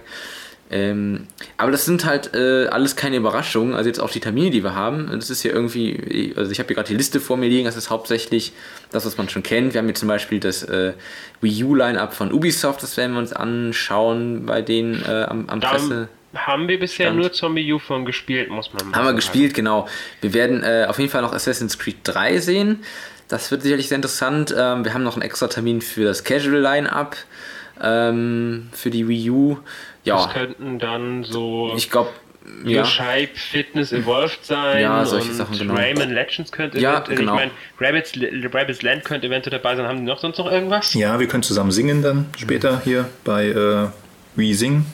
Ähm, aber das sind halt äh, alles keine Überraschungen. Also jetzt auch die Termine, die wir haben. Das ist hier irgendwie, also ich habe hier gerade die Liste vor mir liegen. Das ist hauptsächlich das, was man schon kennt. Wir haben hier zum Beispiel das äh, Wii U Line-Up von Ubisoft. Das werden wir uns anschauen bei denen äh, am, am Presse. Haben wir bisher Stand. nur Zombie U von gespielt, muss man sagen. Haben wir gespielt, genau. Wir werden äh, auf jeden Fall noch Assassin's Creed 3 sehen. Das wird sicherlich sehr interessant. Ähm, wir haben noch einen extra Termin für das Casual Line-Up ähm, für die Wii U. Ja. Das könnten dann so. Ich glaube. Ja. Shape Fitness Evolved sein. Ja, solche Sachen, genau. Rayman Legends könnte ja, eventuell. Genau. Ich meine, Rabbits, Rabbits Land könnte eventuell dabei sein. Haben die noch sonst noch irgendwas? Ja, wir können zusammen singen dann später hier bei äh, We Sing.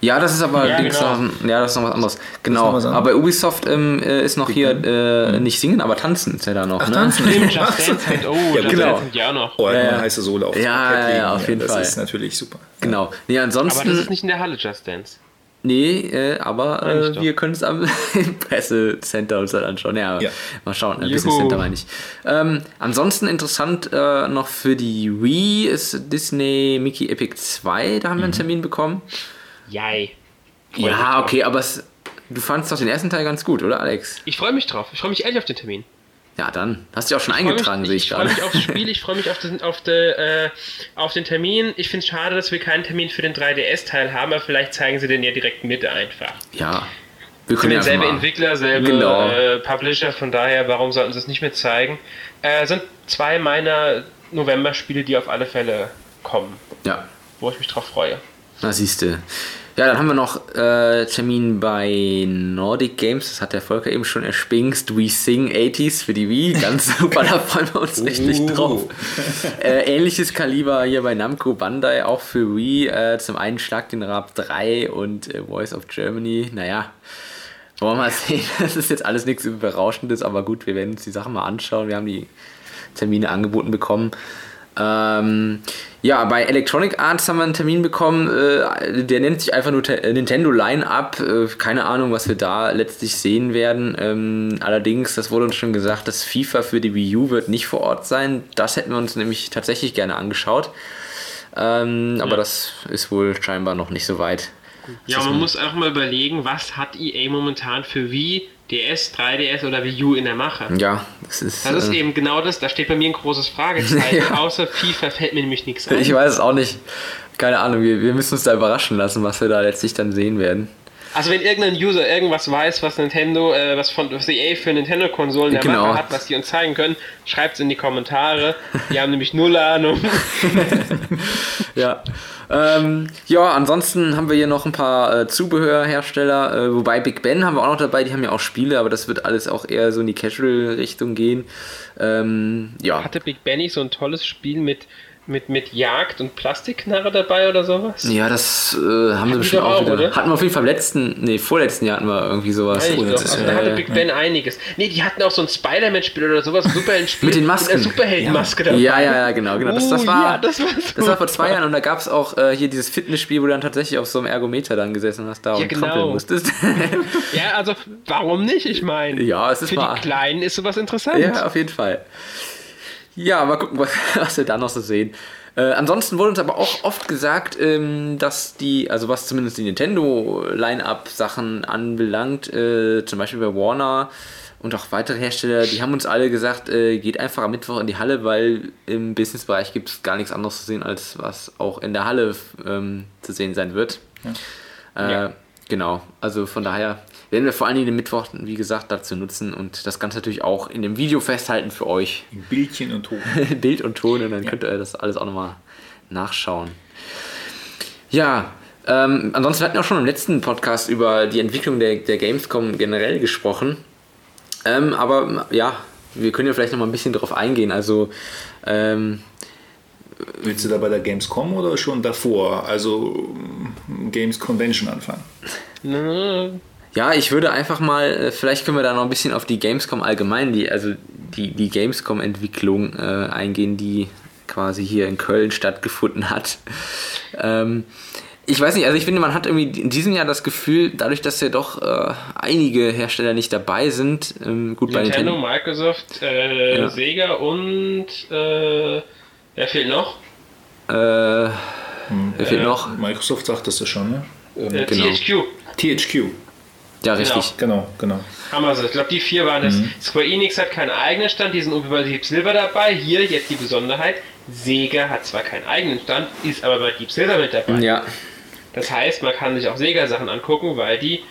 Ja, das ist aber ja, genau. noch, ja, das ist noch was anderes. Genau. Was aber Ubisoft ähm, äh, ist noch hier äh, nicht singen, aber tanzen ist ja da noch. Ach, ne? tanzen. Just Dance halt. Oh, ja, genau. ja noch. Oh, ja, heiße Sohle auf ja, ja, auf jeden das Fall. Das ist natürlich super. Genau. Nee, ansonsten. Aber das ist nicht in der Halle Just Dance. Nee, äh, aber äh, wir können es am Pressecenter uns dann anschauen. Ja, ja. mal schauen. Ein Business Center meine ich. Ähm, ansonsten interessant äh, noch für die Wii ist Disney Mickey Epic 2. Da haben wir einen mhm. Termin bekommen. Jai. Ja, okay, aber es, du fandest doch den ersten Teil ganz gut, oder Alex? Ich freue mich drauf. Ich freue mich ehrlich auf den Termin. Ja, dann. Hast du dich auch schon ich eingetragen, sehe ich, ich gerade. Ich freue mich aufs Spiel, ich freue mich auf den, auf, de, äh, auf den Termin. Ich finde es schade, dass wir keinen Termin für den 3DS-Teil haben, aber vielleicht zeigen sie den ja direkt mit einfach. Ja. Wir können ja selber Entwickler, selber genau. äh, Publisher, von daher, warum sollten sie es nicht mehr zeigen? Äh, sind zwei meiner November-Spiele, die auf alle Fälle kommen. Ja. Wo ich mich drauf freue. Na, siehst du. Ja, dann haben wir noch äh, Termin bei Nordic Games, das hat der Volker eben schon erspinkst. We Sing 80s für die Wii, ganz super, da freuen wir uns richtig uh. drauf. Äh, ähnliches Kaliber hier bei Namco Bandai, auch für Wii. Äh, zum einen Schlag den Rab 3 und äh, Voice of Germany. Naja, wollen wir mal sehen. Das ist jetzt alles nichts Überrauschendes, aber gut, wir werden uns die Sachen mal anschauen. Wir haben die Termine angeboten bekommen. Ähm, ja, bei Electronic Arts haben wir einen Termin bekommen, äh, der nennt sich einfach nur Te Nintendo Line-Up. Äh, keine Ahnung, was wir da letztlich sehen werden. Ähm, allerdings, das wurde uns schon gesagt, dass FIFA für die Wii U wird nicht vor Ort sein. Das hätten wir uns nämlich tatsächlich gerne angeschaut. Ähm, ja. Aber das ist wohl scheinbar noch nicht so weit. Ja, man muss auch mal überlegen, was hat EA momentan für Wii DS, 3DS oder Wii U in der Mache. Ja, das ist. Das ist äh, eben genau das, da steht bei mir ein großes Fragezeichen. ja. Außer FIFA fällt mir nämlich nichts ein. Ich weiß es auch nicht. Keine Ahnung, wir, wir müssen uns da überraschen lassen, was wir da letztlich dann sehen werden. Also wenn irgendein User irgendwas weiß, was Nintendo, äh, was von was EA für Nintendo-Konsolen der genau. Mache hat, was die uns zeigen können, schreibt es in die Kommentare. Die haben nämlich null Ahnung. ja. Ähm, ja, ansonsten haben wir hier noch ein paar äh, Zubehörhersteller, äh, wobei Big Ben haben wir auch noch dabei, die haben ja auch Spiele, aber das wird alles auch eher so in die Casual-Richtung gehen. Ähm, ja. Hatte Big Ben nicht so ein tolles Spiel mit mit, mit Jagd und Plastikknarre dabei oder sowas? Ja, das äh, haben sie bestimmt auch, wieder. Oder? Hatten wir auf jeden Fall im letzten, nee, vorletzten Jahr hatten wir irgendwie sowas. Ja, also ist, da hatte Big Ben einiges. Nee, die hatten auch so ein Spider-Man-Spiel oder sowas, ein Superhelden-Spiel. mit den Masken. Mit der Superheldenmaske ja. dabei. Ja, ja, ja, genau. genau. Das, das, uh, war, ja, das, war das war vor zwei Jahren und da gab es auch äh, hier dieses Fitnessspiel, wo du dann tatsächlich auf so einem Ergometer dann gesessen hast da ja, und genau. trampeln musstest. ja, also warum nicht? Ich meine, ja, es ist für mal, die Kleinen ist sowas interessant. Ja, auf jeden Fall. Ja, mal gucken, was, was wir da noch so sehen. Äh, ansonsten wurde uns aber auch oft gesagt, ähm, dass die, also was zumindest die Nintendo-Line-Up-Sachen anbelangt, äh, zum Beispiel bei Warner und auch weitere Hersteller, die haben uns alle gesagt, äh, geht einfach am Mittwoch in die Halle, weil im Businessbereich gibt es gar nichts anderes zu sehen, als was auch in der Halle ähm, zu sehen sein wird. Ja. Äh, ja. Genau, also von daher werden wir vor allen Dingen den Mittwoch, wie gesagt, dazu nutzen und das Ganze natürlich auch in dem Video festhalten für euch. Bildchen und Ton. Bild und Ton und dann ja. könnt ihr das alles auch nochmal nachschauen. Ja, ähm, ansonsten hatten wir auch schon im letzten Podcast über die Entwicklung der, der Gamescom generell gesprochen. Ähm, aber ja, wir können ja vielleicht noch mal ein bisschen darauf eingehen. Also ähm, Willst du da bei der Gamescom oder schon davor? Also Games Convention anfangen? Ja, ich würde einfach mal, äh, vielleicht können wir da noch ein bisschen auf die Gamescom allgemein, die, also die, die Gamescom-Entwicklung äh, eingehen, die quasi hier in Köln stattgefunden hat. Ähm, ich weiß nicht, also ich finde, man hat irgendwie in diesem Jahr das Gefühl, dadurch, dass ja doch äh, einige Hersteller nicht dabei sind, ähm, gut Nintendo, bei Nintendo, Microsoft, äh, ja. Sega und äh, wer fehlt noch? Äh, hm. Wer fehlt äh, noch? Microsoft sagt das ja schon, ne? Ähm, genau. THQ. THQ. Ja, richtig. Genau, genau. genau. Haben wir so. Ich glaube, die vier waren das. Mhm. Square Enix hat keinen eigenen Stand, die sind bei Deep Silver dabei. Hier jetzt die Besonderheit. Sega hat zwar keinen eigenen Stand, ist aber bei Deep Silver mit dabei. Ja. Das heißt, man kann sich auch Sega-Sachen angucken, weil die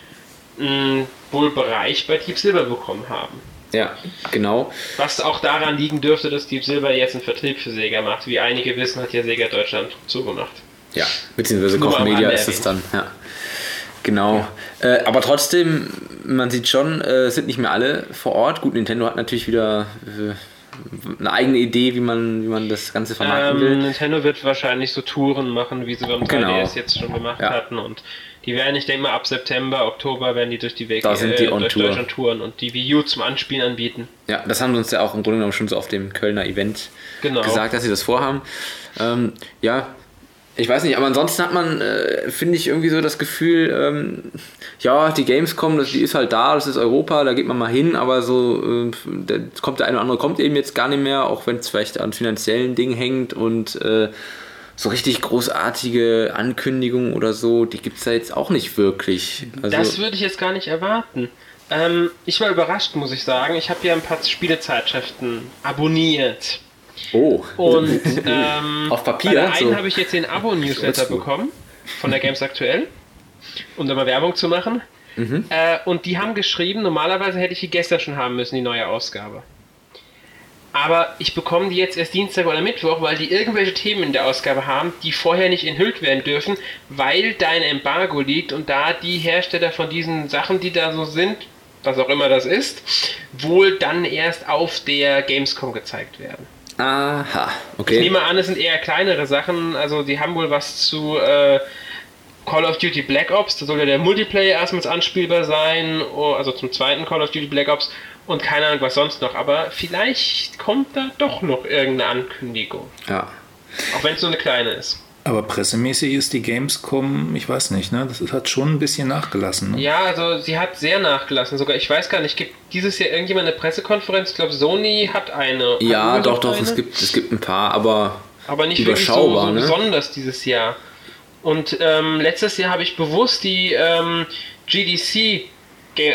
mh, mm, wohl Bereich bei Deep Silver bekommen haben. Ja, genau. Was auch daran liegen dürfte, dass Deep Silver jetzt einen Vertrieb für Sega macht. Wie einige wissen, hat ja Sega Deutschland zugemacht. Ja, beziehungsweise Koch Media ist es dann, ja. Genau. Ja. Äh, aber trotzdem, man sieht schon, äh, sind nicht mehr alle vor Ort. Gut, Nintendo hat natürlich wieder äh, eine eigene Idee, wie man, wie man das Ganze vermarkten ähm, will? Nintendo wird wahrscheinlich so Touren machen, wie sie beim 3DS genau. jetzt schon gemacht ja. hatten. Und die werden, ich denke mal, ab September, Oktober werden die durch die Wege da sind die äh, durch Tour. Deutschland touren und die Wii U zum Anspielen anbieten. Ja, das haben sie uns ja auch im Grunde genommen schon so auf dem Kölner Event genau. gesagt, dass sie das vorhaben. Ähm, ja, ich weiß nicht, aber ansonsten hat man, äh, finde ich, irgendwie so das Gefühl, ähm, ja, die Gamescom, das, die ist halt da, das ist Europa, da geht man mal hin, aber so, äh, der, kommt der eine oder andere kommt eben jetzt gar nicht mehr, auch wenn es vielleicht an finanziellen Dingen hängt und äh, so richtig großartige Ankündigungen oder so, die gibt es da jetzt auch nicht wirklich. Also, das würde ich jetzt gar nicht erwarten. Ähm, ich war überrascht, muss ich sagen. Ich habe ja ein paar Spielezeitschriften abonniert. Oh. Und ähm, auf Papier. Bei der einen so. habe ich jetzt den Abo-Newsletter bekommen von der Games Aktuell, um da mal Werbung zu machen. Mhm. Äh, und die haben geschrieben, normalerweise hätte ich die gestern schon haben müssen, die neue Ausgabe. Aber ich bekomme die jetzt erst Dienstag oder Mittwoch, weil die irgendwelche Themen in der Ausgabe haben, die vorher nicht enthüllt werden dürfen, weil da ein Embargo liegt und da die Hersteller von diesen Sachen, die da so sind, was auch immer das ist, wohl dann erst auf der Gamescom gezeigt werden. Aha, okay. Ich nehme an, es sind eher kleinere Sachen. Also, die haben wohl was zu äh, Call of Duty Black Ops. Da soll ja der Multiplayer erstmals anspielbar sein. Oh, also zum zweiten Call of Duty Black Ops. Und keine Ahnung, was sonst noch. Aber vielleicht kommt da doch noch irgendeine Ankündigung. Ja. Auch wenn es nur eine kleine ist. Aber pressemäßig ist die Gamescom, ich weiß nicht, ne? Das hat schon ein bisschen nachgelassen. Ne? Ja, also sie hat sehr nachgelassen. Sogar, ich weiß gar nicht, gibt dieses Jahr irgendjemand eine Pressekonferenz? Ich glaube, Sony hat eine. Ja, doch, doch, eine? es gibt, es gibt ein paar, aber. Aber nicht wirklich so, so ne? besonders dieses Jahr. Und ähm, letztes Jahr habe ich bewusst die ähm, GDC,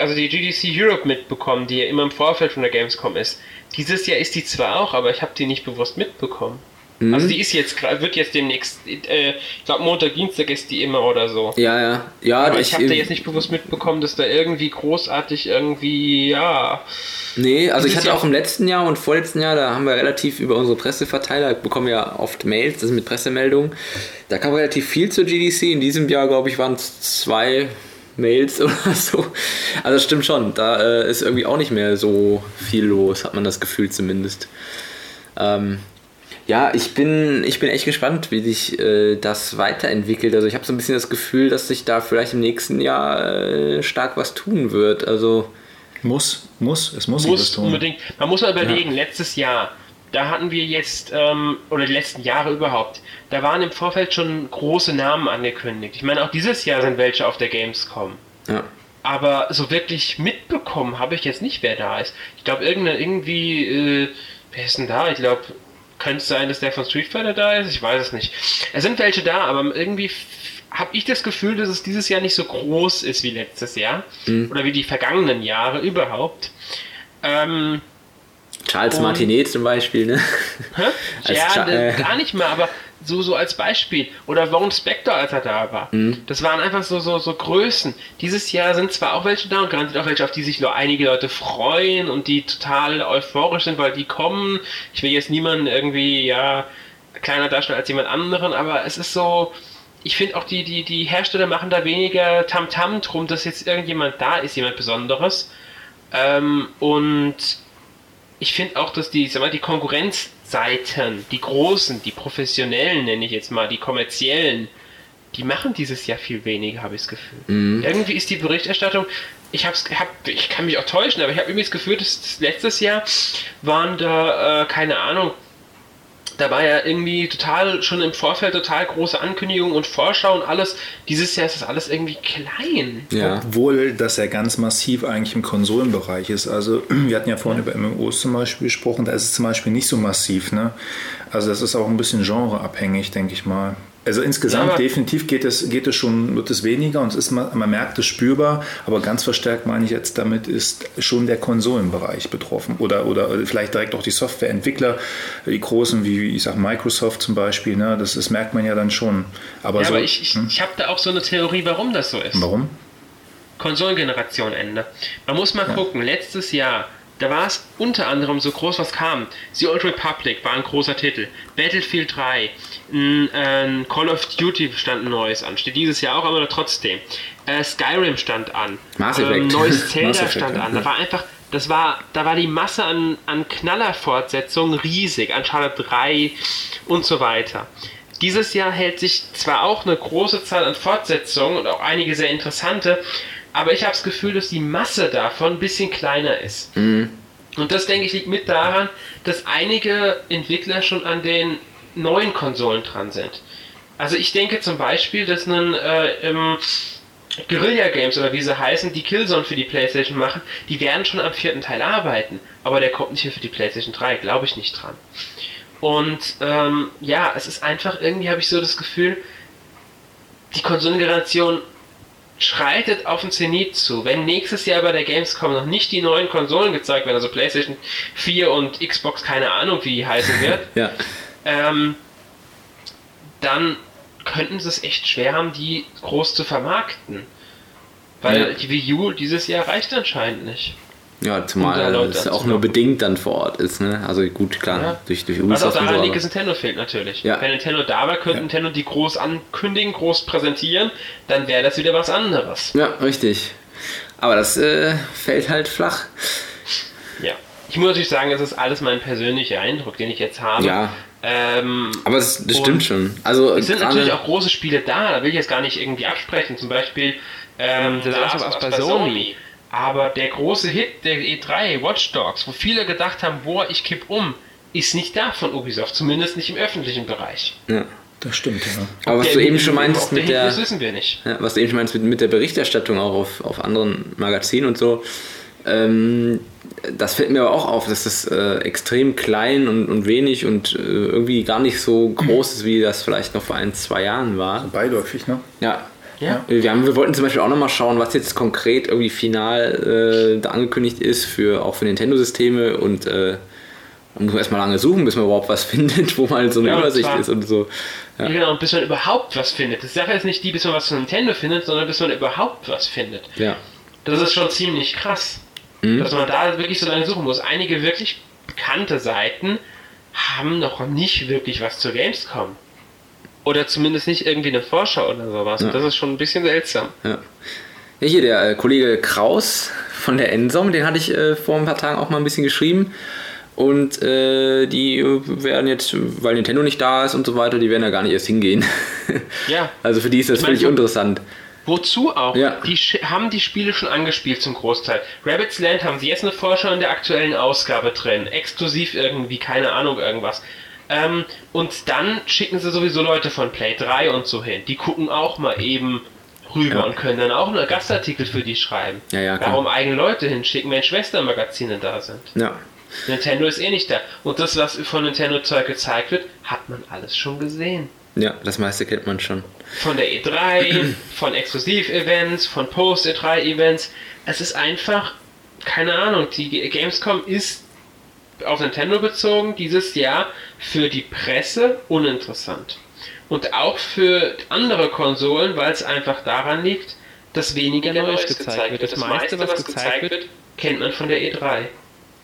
also die GDC Europe mitbekommen, die ja immer im Vorfeld von der Gamescom ist. Dieses Jahr ist die zwar auch, aber ich habe die nicht bewusst mitbekommen. Mhm. Also die ist jetzt wird jetzt demnächst, äh, ich glaube Montag, Dienstag ist die immer oder so. Ja, ja. ja Aber ich, ich habe da jetzt nicht bewusst mitbekommen, dass da irgendwie großartig irgendwie, ja. Nee, also ich hatte auch im letzten Jahr und vorletzten Jahr, da haben wir relativ über unsere Presseverteiler, bekommen ja oft Mails, das sind mit Pressemeldungen. Da kam relativ viel zur GDC. In diesem Jahr, glaube ich, waren es zwei Mails oder so. Also das stimmt schon. Da äh, ist irgendwie auch nicht mehr so viel los, hat man das Gefühl zumindest. Ähm, ja, ich bin, ich bin echt gespannt, wie sich äh, das weiterentwickelt. Also ich habe so ein bisschen das Gefühl, dass sich da vielleicht im nächsten Jahr äh, stark was tun wird. Also muss, muss, es muss, muss tun. unbedingt. Man muss mal überlegen, ja. letztes Jahr, da hatten wir jetzt, ähm, oder die letzten Jahre überhaupt, da waren im Vorfeld schon große Namen angekündigt. Ich meine, auch dieses Jahr sind welche auf der Gamescom. Ja. Aber so wirklich mitbekommen habe ich jetzt nicht, wer da ist. Ich glaube, irgendwie, äh, wer ist denn da? Ich glaube, könnte es sein, dass der von Street Fighter da ist? Ich weiß es nicht. Es sind welche da, aber irgendwie habe ich das Gefühl, dass es dieses Jahr nicht so groß ist wie letztes Jahr. Mhm. Oder wie die vergangenen Jahre überhaupt. Ähm, Charles Martinet zum Beispiel, ne? ja, Cha äh, gar nicht mal, aber so, so als Beispiel. Oder Warren Spector, als er da war. Mhm. Das waren einfach so, so, so Größen. Dieses Jahr sind zwar auch welche da und garantiert auch welche, auf die sich nur einige Leute freuen und die total euphorisch sind, weil die kommen. Ich will jetzt niemanden irgendwie, ja, kleiner darstellen als jemand anderen, aber es ist so, ich finde auch die, die, die Hersteller machen da weniger Tamtam -Tam drum, dass jetzt irgendjemand da ist, jemand Besonderes. Ähm, und ich finde auch, dass die, sag mal, die Konkurrenzseiten, die großen, die professionellen, nenne ich jetzt mal, die kommerziellen, die machen dieses Jahr viel weniger, habe ich das Gefühl. Mhm. Irgendwie ist die Berichterstattung, ich hab's, hab, ich kann mich auch täuschen, aber ich habe irgendwie das Gefühl, dass letztes Jahr waren da, äh, keine Ahnung, da war ja irgendwie total, schon im Vorfeld total große Ankündigungen und Vorschau und alles. Dieses Jahr ist das alles irgendwie klein. Ja. Obwohl das ja ganz massiv eigentlich im Konsolenbereich ist. Also wir hatten ja vorhin ja. über MMOs zum Beispiel gesprochen, da ist es zum Beispiel nicht so massiv. Ne? Also das ist auch ein bisschen genreabhängig, denke ich mal. Also insgesamt ja, definitiv geht es, geht es schon, wird es weniger und es ist, man, man merkt es spürbar, aber ganz verstärkt meine ich jetzt damit ist schon der Konsolenbereich betroffen oder, oder vielleicht direkt auch die Softwareentwickler, die großen wie ich sag Microsoft zum Beispiel, ne, das, das merkt man ja dann schon. Aber, ja, so, aber ich, ich, hm? ich habe da auch so eine Theorie, warum das so ist. Warum? Konsolengeneration Ende. Man muss mal ja. gucken, letztes Jahr da war es unter anderem so groß, was kam. The Old Republic war ein großer Titel. Battlefield 3, ein, ein Call of Duty stand ein neues an. Steht dieses Jahr auch, aber trotzdem. Äh, Skyrim stand an. Mass Effect. Ähm, neues Zelda stand an. Da war einfach, das war, da war die Masse an, an Knallerfortsetzungen riesig. Uncharted 3 und so weiter. Dieses Jahr hält sich zwar auch eine große Zahl an Fortsetzungen und auch einige sehr interessante, aber ich habe das Gefühl, dass die Masse davon ein bisschen kleiner ist. Mhm. Und das, denke ich, liegt mit daran, dass einige Entwickler schon an den neuen Konsolen dran sind. Also ich denke zum Beispiel, dass ein äh, Guerilla Games oder wie sie heißen, die Killzone für die Playstation machen, die werden schon am vierten Teil arbeiten. Aber der kommt nicht mehr für die Playstation 3, glaube ich nicht dran. Und ähm, ja, es ist einfach, irgendwie habe ich so das Gefühl, die Konsolengeneration schreitet auf den Zenit zu. Wenn nächstes Jahr bei der Gamescom noch nicht die neuen Konsolen gezeigt werden, also PlayStation 4 und Xbox, keine Ahnung, wie die heißen wird, ja. Ähm, dann könnten sie es echt schwer haben, die groß zu vermarkten. Weil ja. die Wii U dieses Jahr reicht anscheinend nicht. Ja, zumal um es auch nur bedingt dann vor Ort ist. Ne? Also gut, klar, ja. durch, durch Ubisoft. Was auch daran liegt, dass Nintendo fehlt natürlich. Ja. Wenn Nintendo da war, könnte ja. Nintendo die groß ankündigen, groß präsentieren, dann wäre das wieder was anderes. Ja, richtig. Aber das äh, fällt halt flach. Ja. Ich muss natürlich sagen, das ist alles mein persönlicher Eindruck, den ich jetzt habe. Ja. Ähm, aber das, das stimmt schon. Also es sind natürlich auch große Spiele da, da will ich jetzt gar nicht irgendwie absprechen. Zum Beispiel ähm, The Last of Us bei Sony. Aber der große Hit der E3, Watch Dogs, wo viele gedacht haben, boah, ich kipp um, ist nicht da von Ubisoft, zumindest nicht im öffentlichen Bereich. Ja. Das stimmt, ja. Aber was du eben schon meinst mit der, das wissen wir nicht. Ja, was du eben schon meinst mit, mit der Berichterstattung auch auf, auf anderen Magazinen und so, ähm, das fällt mir aber auch auf, dass das äh, extrem klein und, und wenig und äh, irgendwie gar nicht so groß ist, wie das vielleicht noch vor ein, zwei Jahren war. Beiläufig, ne? Ja, ja. Wir, haben, wir wollten zum Beispiel auch nochmal schauen, was jetzt konkret irgendwie final äh, da angekündigt ist, für, auch für Nintendo-Systeme und äh, man muss erstmal lange suchen, bis man überhaupt was findet, wo mal so eine ja, Übersicht ist und so. Ja. Genau, und bis man überhaupt was findet. Die Sache ist nicht die, bis man was von Nintendo findet, sondern bis man überhaupt was findet. Ja. Das ist schon ziemlich krass. Mhm. Dass man da wirklich so lange suchen muss. Einige wirklich bekannte Seiten haben noch nicht wirklich was zur Gamescom. Oder zumindest nicht irgendwie eine Vorschau oder sowas. Ja. Das ist schon ein bisschen seltsam. Ja. Ja, hier der äh, Kollege Kraus von der Ensom, den hatte ich äh, vor ein paar Tagen auch mal ein bisschen geschrieben. Und äh, die werden jetzt, weil Nintendo nicht da ist und so weiter, die werden ja gar nicht erst hingehen. Ja. Also für die ist das ich völlig mein, uninteressant. Wozu auch? Ja. Die haben die Spiele schon angespielt zum Großteil. Rabbit's Land haben sie jetzt eine Vorschau in der aktuellen Ausgabe drin. Exklusiv irgendwie, keine Ahnung, irgendwas. Ähm, und dann schicken sie sowieso Leute von Play 3 und so hin. Die gucken auch mal eben rüber ja. und können dann auch einen Gastartikel für die schreiben. Ja, ja, Warum eigene Leute hinschicken, wenn Schwestermagazine da sind? Ja. Nintendo ist eh nicht da. Und das, was von Nintendo Zeug gezeigt wird, hat man alles schon gesehen. Ja, das meiste kennt man schon. Von der E3, von Exklusiv-Events, von Post-E3-Events. Es ist einfach, keine Ahnung, die Gamescom ist auf Nintendo bezogen dieses Jahr für die Presse uninteressant. Und auch für andere Konsolen, weil es einfach daran liegt, dass weniger Neues gezeigt wird. Das meiste, was gezeigt wird, kennt man von der E3.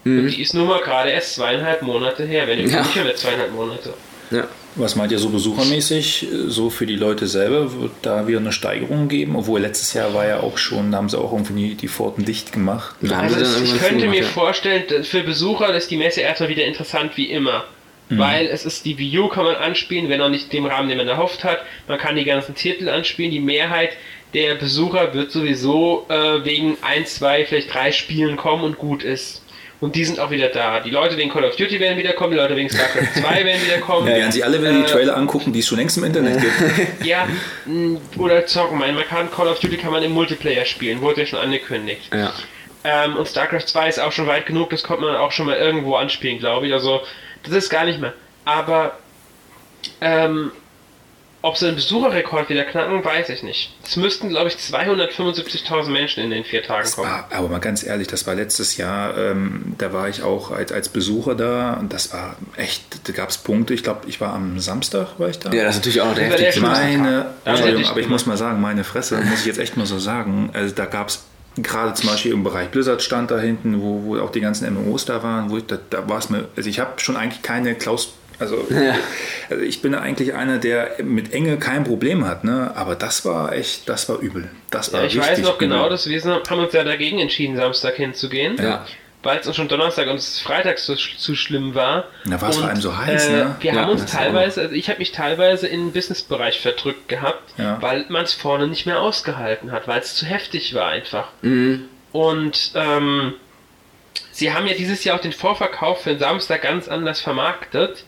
Mhm. Und die ist nun mal gerade erst zweieinhalb Monate her, wenn ja. nicht mehr zweieinhalb Monate. Ja. Was meint ihr so besuchermäßig, so für die Leute selber, wird da wieder eine Steigerung geben? Obwohl letztes Jahr war ja auch schon, da haben sie auch irgendwie die Pforten dicht gemacht. Also ich könnte mir vorstellen, für Besucher ist die Messe erstmal wieder interessant wie immer. Mhm. Weil es ist die U kann man anspielen, wenn auch nicht dem Rahmen, den man erhofft hat. Man kann die ganzen Titel anspielen. Die Mehrheit der Besucher wird sowieso äh, wegen ein, zwei, vielleicht drei Spielen kommen und gut ist. Und die sind auch wieder da. Die Leute wegen Call of Duty werden wiederkommen, die Leute wegen StarCraft 2 werden wiederkommen. Ja, werden sie alle wieder äh, die Trailer angucken, die es schon längst im Internet gibt. ja, oder zocken. Man kann Call of Duty kann man im Multiplayer spielen, wurde ja schon angekündigt. Ja. Ähm, und StarCraft 2 ist auch schon weit genug, das kommt man auch schon mal irgendwo anspielen, glaube ich. Also, das ist gar nicht mehr. Aber ähm, ob sie einen Besucherrekord wieder knacken, weiß ich nicht. Es müssten, glaube ich, 275.000 Menschen in den vier Tagen kommen. War, aber mal ganz ehrlich, das war letztes Jahr, ähm, da war ich auch als, als Besucher da und das war echt, da gab es Punkte. Ich glaube, ich war am Samstag, war ich da. Ja, das ist natürlich auch der heftigste. Meine, Entschuldigung, aber ich muss mal sagen, meine Fresse, muss ich jetzt echt mal so sagen. Also da gab es gerade zum Beispiel im Bereich Blizzard stand da hinten, wo, wo auch die ganzen MMOs da waren, wo ich, da, da war es mir, also ich habe schon eigentlich keine Klaus also, ja. also, ich bin eigentlich einer, der mit Enge kein Problem hat, ne? aber das war echt, das war übel. Das war ja, ich weiß noch genau, dass wir haben uns ja dagegen entschieden, Samstag hinzugehen. Ja. Weil es uns schon Donnerstag und Freitag so, zu schlimm war. Da war es vor allem so heiß, äh, ne? Wir ja, haben uns teilweise, also ich habe mich teilweise in den Businessbereich verdrückt gehabt, weil man es vorne nicht mehr ausgehalten hat, weil es zu heftig war einfach. Mhm. Und ähm, sie haben ja dieses Jahr auch den Vorverkauf für den Samstag ganz anders vermarktet.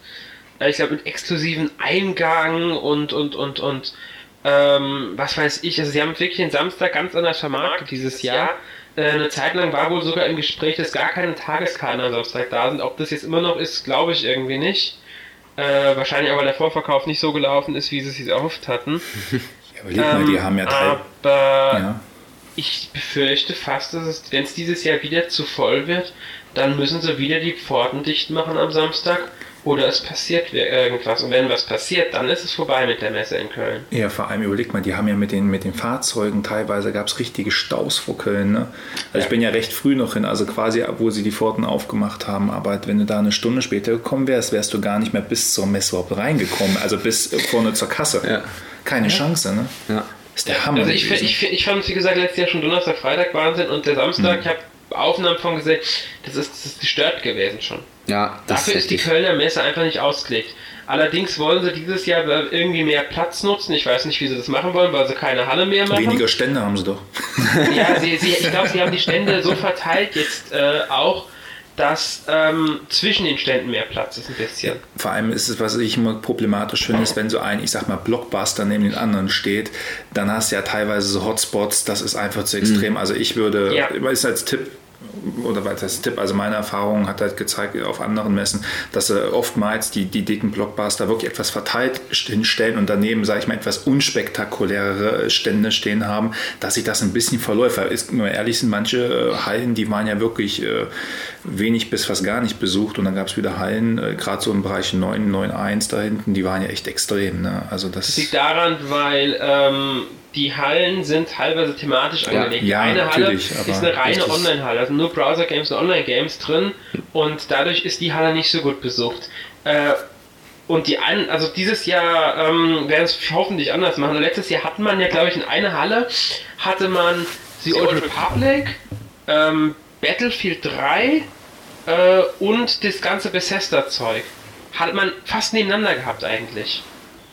Äh, ich glaube mit exklusiven Eingang und und und und ähm, was weiß ich. Also sie haben wirklich den Samstag ganz anders vermarktet dieses Jahr. Äh, eine Zeit lang war wohl sogar im Gespräch, dass gar keine Tageskarten am Samstag da sind. Ob das jetzt immer noch ist, glaube ich irgendwie nicht. Äh, wahrscheinlich aber der Vorverkauf nicht so gelaufen ist, wie sie es sich erhofft hatten. Ja, überleg mal, die ähm, haben ja drei. Aber ja. ich befürchte fast, dass es, wenn es dieses Jahr wieder zu voll wird, dann müssen sie wieder die Pforten dicht machen am Samstag oder es passiert irgendwas. Und wenn was passiert, dann ist es vorbei mit der Messe in Köln. Ja, vor allem überlegt mal, die haben ja mit den, mit den Fahrzeugen teilweise gab es richtige Staus vor Köln. Ne? Also ja. ich bin ja recht früh noch hin, also quasi, wo sie die Pforten aufgemacht haben. Aber wenn du da eine Stunde später gekommen wärst, wärst du gar nicht mehr bis zur Messe überhaupt reingekommen. Also bis vorne zur Kasse. Ja. Keine ja. Chance, ne? Ja. ist der Hammer. Also ich, ich, ich fand, wie gesagt, letztes Jahr schon Donnerstag, Freitag Wahnsinn und der Samstag, hm. ich habe Aufnahmen von gesehen, das ist, das ist gestört gewesen schon. Ja, Dafür ist, ist die Kölner Messe einfach nicht ausgelegt. Allerdings wollen sie dieses Jahr irgendwie mehr Platz nutzen. Ich weiß nicht, wie sie das machen wollen, weil sie keine Halle mehr machen. Weniger Stände haben sie doch. Ja, sie, sie, ich glaube, sie haben die Stände so verteilt jetzt äh, auch, dass ähm, zwischen den Ständen mehr Platz ist ein bisschen. Vor allem ist es, was ich immer problematisch finde, ist, wenn so ein, ich sag mal, Blockbuster neben den anderen steht, dann hast du ja teilweise so Hotspots, das ist einfach zu extrem. Mhm. Also ich würde, ja. ist als Tipp, oder was heißt Tipp, also meine Erfahrung hat halt gezeigt auf anderen Messen, dass sie oftmals die, die dicken Blockbuster wirklich etwas verteilt hinstellen und daneben, sage ich mal, etwas unspektakulärere Stände stehen haben, dass sich das ein bisschen verläuft. Weil ist nur ehrlich sind, manche äh, Hallen, die waren ja wirklich äh, wenig bis fast gar nicht besucht und dann gab es wieder Hallen, äh, gerade so im Bereich 9, 9, 1 da hinten, die waren ja echt extrem. Ne? Also das, das liegt daran, weil ähm, die Hallen sind teilweise thematisch angelegt. Ja, eine Halle ist eine reine Online-Halle, also nur Browser-Games und Online-Games drin und dadurch ist die Halle nicht so gut besucht. Äh, und die ein, also dieses Jahr ähm, werden es hoffentlich anders machen. Letztes Jahr hat man ja, glaube ich, in einer Halle hatte man The Old Republic, ähm, Battlefield 3 äh, und das ganze Bethesda-Zeug. Hat man fast nebeneinander gehabt eigentlich.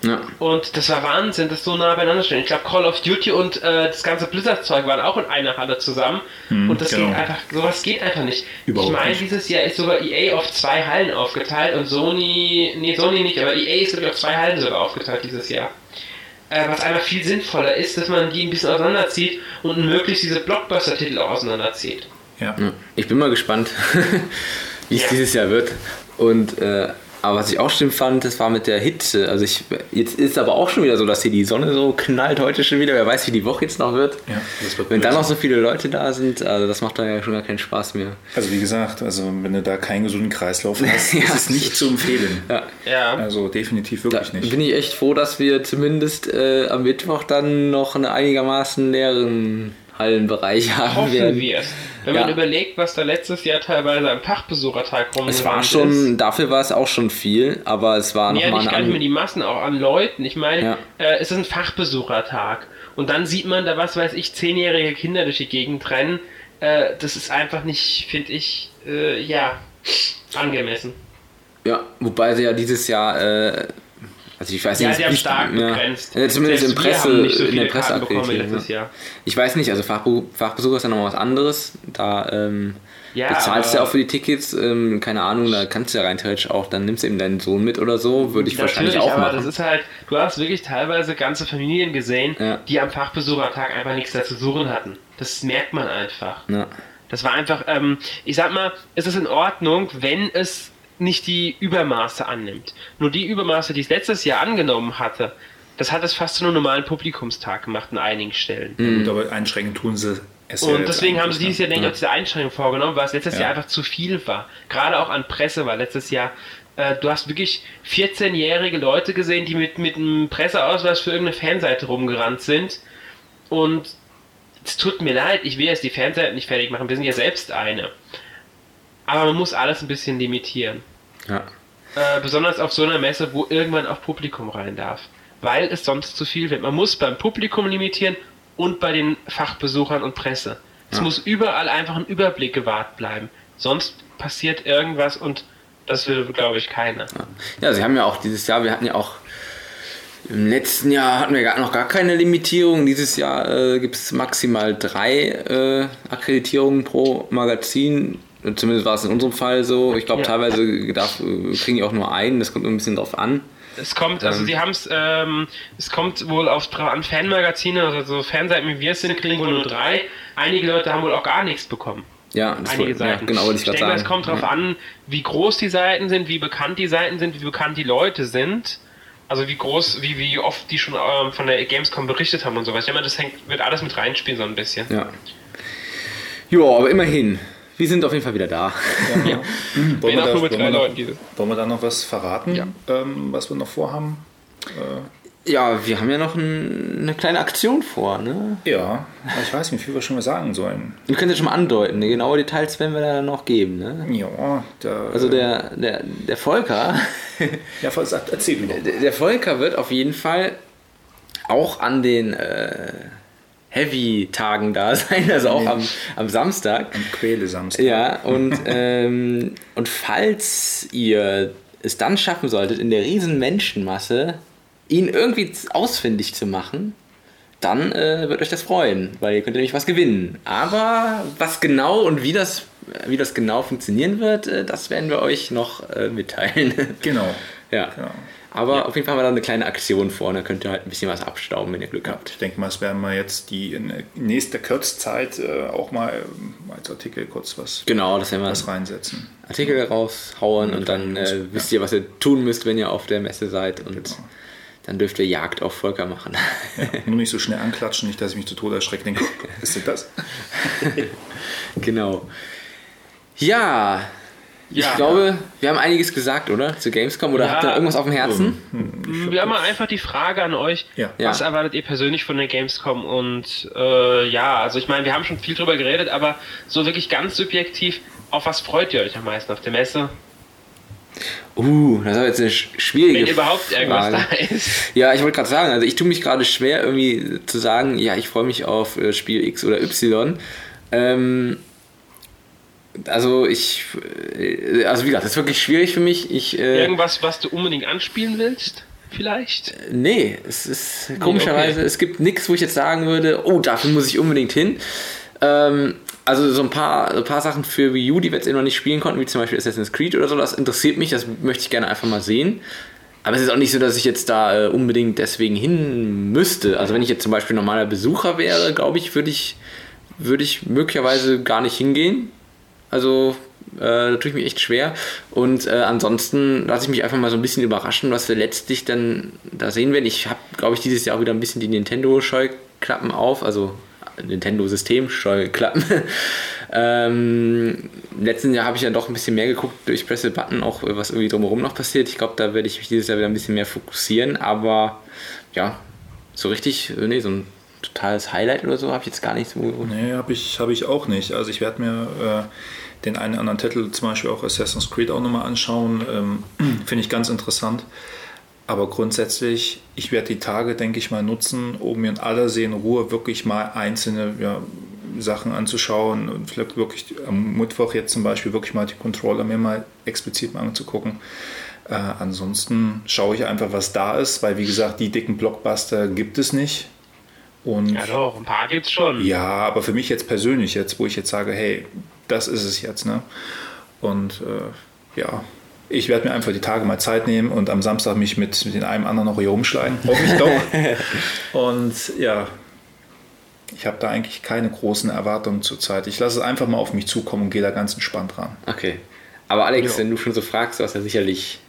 Ja. Und das war Wahnsinn, das so nah beieinander stehen. Ich glaube, Call of Duty und äh, das ganze Blizzard-Zeug waren auch in einer Halle zusammen. Hm, und das genau. geht einfach, sowas geht einfach nicht. Überhaupt ich meine, dieses Jahr ist sogar EA auf zwei Hallen aufgeteilt und Sony, nee, Sony nicht, aber EA ist glaube auf zwei Hallen sogar aufgeteilt dieses Jahr. Äh, was einfach viel sinnvoller ist, dass man die ein bisschen auseinanderzieht und möglichst diese Blockbuster-Titel auch auseinanderzieht. Ja. Ich bin mal gespannt, wie es ja. dieses Jahr wird. Und äh, Aber was ich auch schlimm fand, das war mit der Hitze. Also ich, jetzt ist aber auch schon wieder so, dass hier die Sonne so knallt heute schon wieder. Wer weiß, wie die Woche jetzt noch wird. Ja, wird wenn dann noch so viele Leute da sind, also das macht dann ja schon gar keinen Spaß mehr. Also wie gesagt, also wenn du da keinen gesunden Kreislauf hast, ja. ist es nicht zu empfehlen. Ja. ja. Also definitiv wirklich da nicht. Bin ich echt froh, dass wir zumindest äh, am Mittwoch dann noch eine einigermaßen leeren Hallenbereich haben Hoffen werden. wir es. Wenn ja. man überlegt, was da letztes Jahr teilweise am Fachbesuchertag rum Es war schon, ist. dafür war es auch schon viel, aber es war ja, nochmal eine... Ja, nicht mehr die Massen, auch an Leuten. Ich meine, ja. äh, es ist ein Fachbesuchertag. Und dann sieht man da, was weiß ich, zehnjährige Kinder durch die Gegend rennen. Äh, das ist einfach nicht, finde ich, äh, ja, angemessen. Ja, wobei sie ja dieses Jahr äh, also ich weiß ja, nicht, sie haben stark ja, begrenzt. Ja, zumindest in, Presse, so in der Presse letztes Jahr. Ich weiß nicht, also Fachbe Fachbesucher ist ja nochmal was anderes. Da ähm, ja, bezahlst du ja auch für die Tickets, ähm, keine Ahnung, da kannst du ja rein theoretisch auch, dann nimmst du eben deinen Sohn mit oder so, würde ich wahrscheinlich auch aber machen. das ist halt, du hast wirklich teilweise ganze Familien gesehen, ja. die am Fachbesuchertag einfach nichts dazu suchen hatten. Das merkt man einfach. Ja. Das war einfach, ähm, ich sag mal, es ist in Ordnung, wenn es nicht die Übermaße annimmt. Nur die Übermaße, die es letztes Jahr angenommen hatte, das hat es fast zu einem normalen Publikumstag gemacht in einigen Stellen. Mhm. Aber einschränken tun sie es. Und deswegen haben sie dieses Jahr, denke ich, auch diese Einschränkung vorgenommen, weil es letztes ja. Jahr einfach zu viel war. Gerade auch an Presse war letztes Jahr. Äh, du hast wirklich 14-jährige Leute gesehen, die mit, mit einem Presseausweis für irgendeine Fanseite rumgerannt sind. Und es tut mir leid, ich will jetzt die Fanseite nicht fertig machen, wir sind ja selbst eine. Aber man muss alles ein bisschen limitieren. Ja. Äh, besonders auf so einer Messe, wo irgendwann auch Publikum rein darf. Weil es sonst zu viel wird. Man muss beim Publikum limitieren und bei den Fachbesuchern und Presse. Es ja. muss überall einfach ein Überblick gewahrt bleiben. Sonst passiert irgendwas und das will, glaube ich, keiner. Ja. sie haben ja auch dieses Jahr, wir hatten ja auch im letzten Jahr hatten wir noch gar keine Limitierung. Dieses Jahr äh, gibt es maximal drei äh, Akkreditierungen pro Magazin. Zumindest war es in unserem Fall so. Ich glaube, ja. teilweise darf, kriegen die auch nur einen. Das kommt ein bisschen drauf an. Es kommt, also ähm, sie haben es, ähm, es kommt wohl auf an Fanmagazine, also so Fanseiten wie wir es sind, kriegen wohl nur drei. Einige Leute haben wohl auch gar nichts bekommen. Ja, das Einige Seiten. Ja, genau, ich, ich denke, sagen. es kommt darauf ja. an, wie groß die Seiten sind, wie bekannt die Seiten sind, wie bekannt die Leute sind. Also wie groß, wie, wie oft die schon ähm, von der Gamescom berichtet haben und sowas. Ich denke, das hängt, wird alles mit reinspielen, so ein bisschen. Ja. Ja, aber immerhin. Wir sind auf jeden Fall wieder da. Ja, ja. Mhm. Wollen, wir da, wollen, wir noch, wollen wir da noch was verraten, ja. ähm, was wir noch vorhaben? Äh, ja, wir haben ja noch ein, eine kleine Aktion vor, ne? Ja, ich weiß nicht, wie viel wir schon mal sagen sollen. Wir können ja schon mal andeuten, ne? genaue Details werden wir da noch geben, ne? Ja, der, Also der, der, der Volker. ja, erzähl mir Der, der Volker wird auf jeden Fall auch an den. Äh, Heavy-Tagen da sein, also auch am, am Samstag. Am Quäle-Samstag. Ja, und, ähm, und falls ihr es dann schaffen solltet, in der riesen Menschenmasse ihn irgendwie ausfindig zu machen, dann äh, wird euch das freuen, weil ihr könnt nämlich was gewinnen. Aber was genau und wie das, wie das genau funktionieren wird, äh, das werden wir euch noch äh, mitteilen. Genau. ja. Genau. Aber ja. auf jeden Fall haben wir da eine kleine Aktion vor. Da könnt ihr halt ein bisschen was abstauben, wenn ihr Glück habt. Ich denke mal, es werden wir jetzt die in nächster Kurzzeit äh, auch mal äh, als Artikel kurz was, genau, das werden wir was reinsetzen. Artikel raushauen und, und dann äh, wisst ihr, was ihr tun müsst, wenn ihr auf der Messe seid. Und genau. dann dürft ihr Jagd auf Volker machen. Ja, nur nicht so schnell anklatschen, nicht, dass ich mich zu Tode erschrecke. Denke, ist das? genau. Ja, ich ja, glaube, ja. wir haben einiges gesagt, oder? Zu Gamescom oder ja, habt ihr irgendwas auf dem Herzen? Hm, wir haben mal einfach die Frage an euch. Was erwartet ihr persönlich von der Gamescom? Und äh, ja, also ich meine, wir haben schon viel drüber geredet, aber so wirklich ganz subjektiv, auf was freut ihr euch am meisten auf der Messe? Uh, das ist jetzt eine schwierige Wenn überhaupt irgendwas Frage. da ist. Ja, ich wollte gerade sagen, also ich tue mich gerade schwer, irgendwie zu sagen, ja, ich freue mich auf äh, Spiel X oder Y. Ähm, also ich, äh, also wie gesagt, das ist wirklich schwierig für mich. Ich, äh, Irgendwas, was du unbedingt anspielen willst? Vielleicht? Nee, es ist nee, komischerweise, okay. es gibt nichts, wo ich jetzt sagen würde, oh, dafür muss ich unbedingt hin. Ähm, also so ein paar, ein paar Sachen für Wii U, die wir jetzt eben noch nicht spielen konnten, wie zum Beispiel Assassin's Creed oder so, das interessiert mich, das möchte ich gerne einfach mal sehen. Aber es ist auch nicht so, dass ich jetzt da äh, unbedingt deswegen hin müsste. Also wenn ich jetzt zum Beispiel normaler Besucher wäre, glaube ich, würde ich, würde ich möglicherweise gar nicht hingehen. Also Äh, da tue ich mich echt schwer. Und äh, ansonsten lasse ich mich einfach mal so ein bisschen überraschen, was wir letztlich dann da sehen werden. Ich habe, glaube ich, dieses Jahr auch wieder ein bisschen die Nintendo-Scheuklappen auf, also Nintendo-System-Scheuklappen. ähm, Im letzten Jahr habe ich ja doch ein bisschen mehr geguckt durch Press the Button, auch was irgendwie drumherum noch passiert. Ich glaube, da werde ich mich dieses Jahr wieder ein bisschen mehr fokussieren, aber ja, so richtig, äh, nee, so ein totales Highlight oder so habe ich jetzt gar nicht so. Nee, habe ich, hab ich auch nicht. Also ich werde mir äh, den einen oder anderen Titel, zum Beispiel auch Assassin's Creed, auch nochmal anschauen. Ähm, Finde ich ganz interessant. Aber grundsätzlich, ich werde die Tage, denke ich mal, nutzen, um mir in aller Seelenruhe wirklich mal einzelne ja, Sachen anzuschauen und vielleicht wirklich am Mittwoch jetzt zum Beispiel wirklich mal die Controller mir mal explizit mal anzugucken. Äh, ansonsten schaue ich einfach, was da ist, weil wie gesagt, die dicken Blockbuster gibt es nicht. Und ja doch, ein paar gibt es schon. Ja, aber für mich jetzt persönlich, jetzt, wo ich jetzt sage, hey, das ist es jetzt, ne? Und äh, ja, ich werde mir einfach die Tage mal Zeit nehmen und am Samstag mich mit, mit den einem anderen noch hier rumschlagen. Hoffe ich doch. und ja, ich habe da eigentlich keine großen Erwartungen zurzeit. Ich lasse es einfach mal auf mich zukommen und gehe da ganz entspannt ran. Okay. Aber Alex, ja. wenn du schon so fragst, du hast ja sicherlich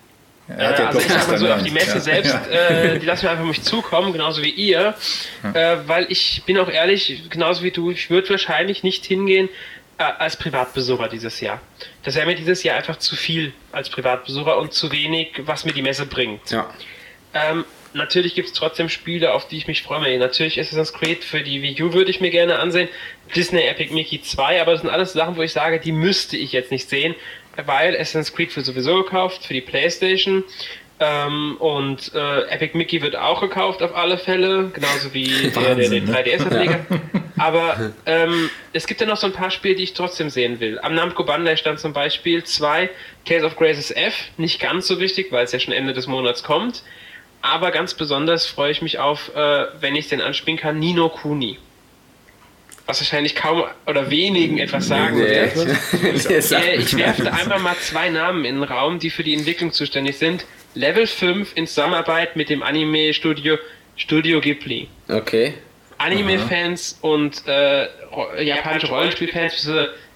ja, also ich sag mal so, auf die Messe ja. selbst, äh, die lassen wir einfach mich zukommen, genauso wie ihr. Äh, weil ich bin auch ehrlich, genauso wie du, ich würde wahrscheinlich nicht hingehen äh, als Privatbesucher dieses Jahr. Das wäre mir dieses Jahr einfach zu viel als Privatbesucher und zu wenig, was mir die Messe bringt. Ja. Ähm, natürlich gibt es trotzdem Spiele, auf die ich mich freue. Natürlich Assassin's Creed für die Wii U würde ich mir gerne ansehen. Disney Epic Mickey 2, aber das sind alles Sachen, wo ich sage, die müsste ich jetzt nicht sehen, weil Assassin's Creed wird sowieso gekauft für die Playstation. Ähm, und äh, Epic Mickey wird auch gekauft auf alle Fälle, genauso wie der, der den 3DS-Ableger. Ja. Aber ähm, es gibt ja noch so ein paar Spiele, die ich trotzdem sehen will. Am Namco Bandai stand zum Beispiel zwei Tales of Graces F, nicht ganz so wichtig, weil es ja schon Ende des Monats kommt. Aber ganz besonders freue ich mich auf, äh, wenn ich den anspielen kann, Nino Kuni was wahrscheinlich kaum oder wenigen etwas sagen wird. äh, ich werfe einfach mal zwei Namen in den Raum, die für die Entwicklung zuständig sind. Level 5 in Zusammenarbeit mit dem Anime-Studio Studio Ghibli. Okay. Anime-Fans und äh, japanische Rollenspiel-Fans,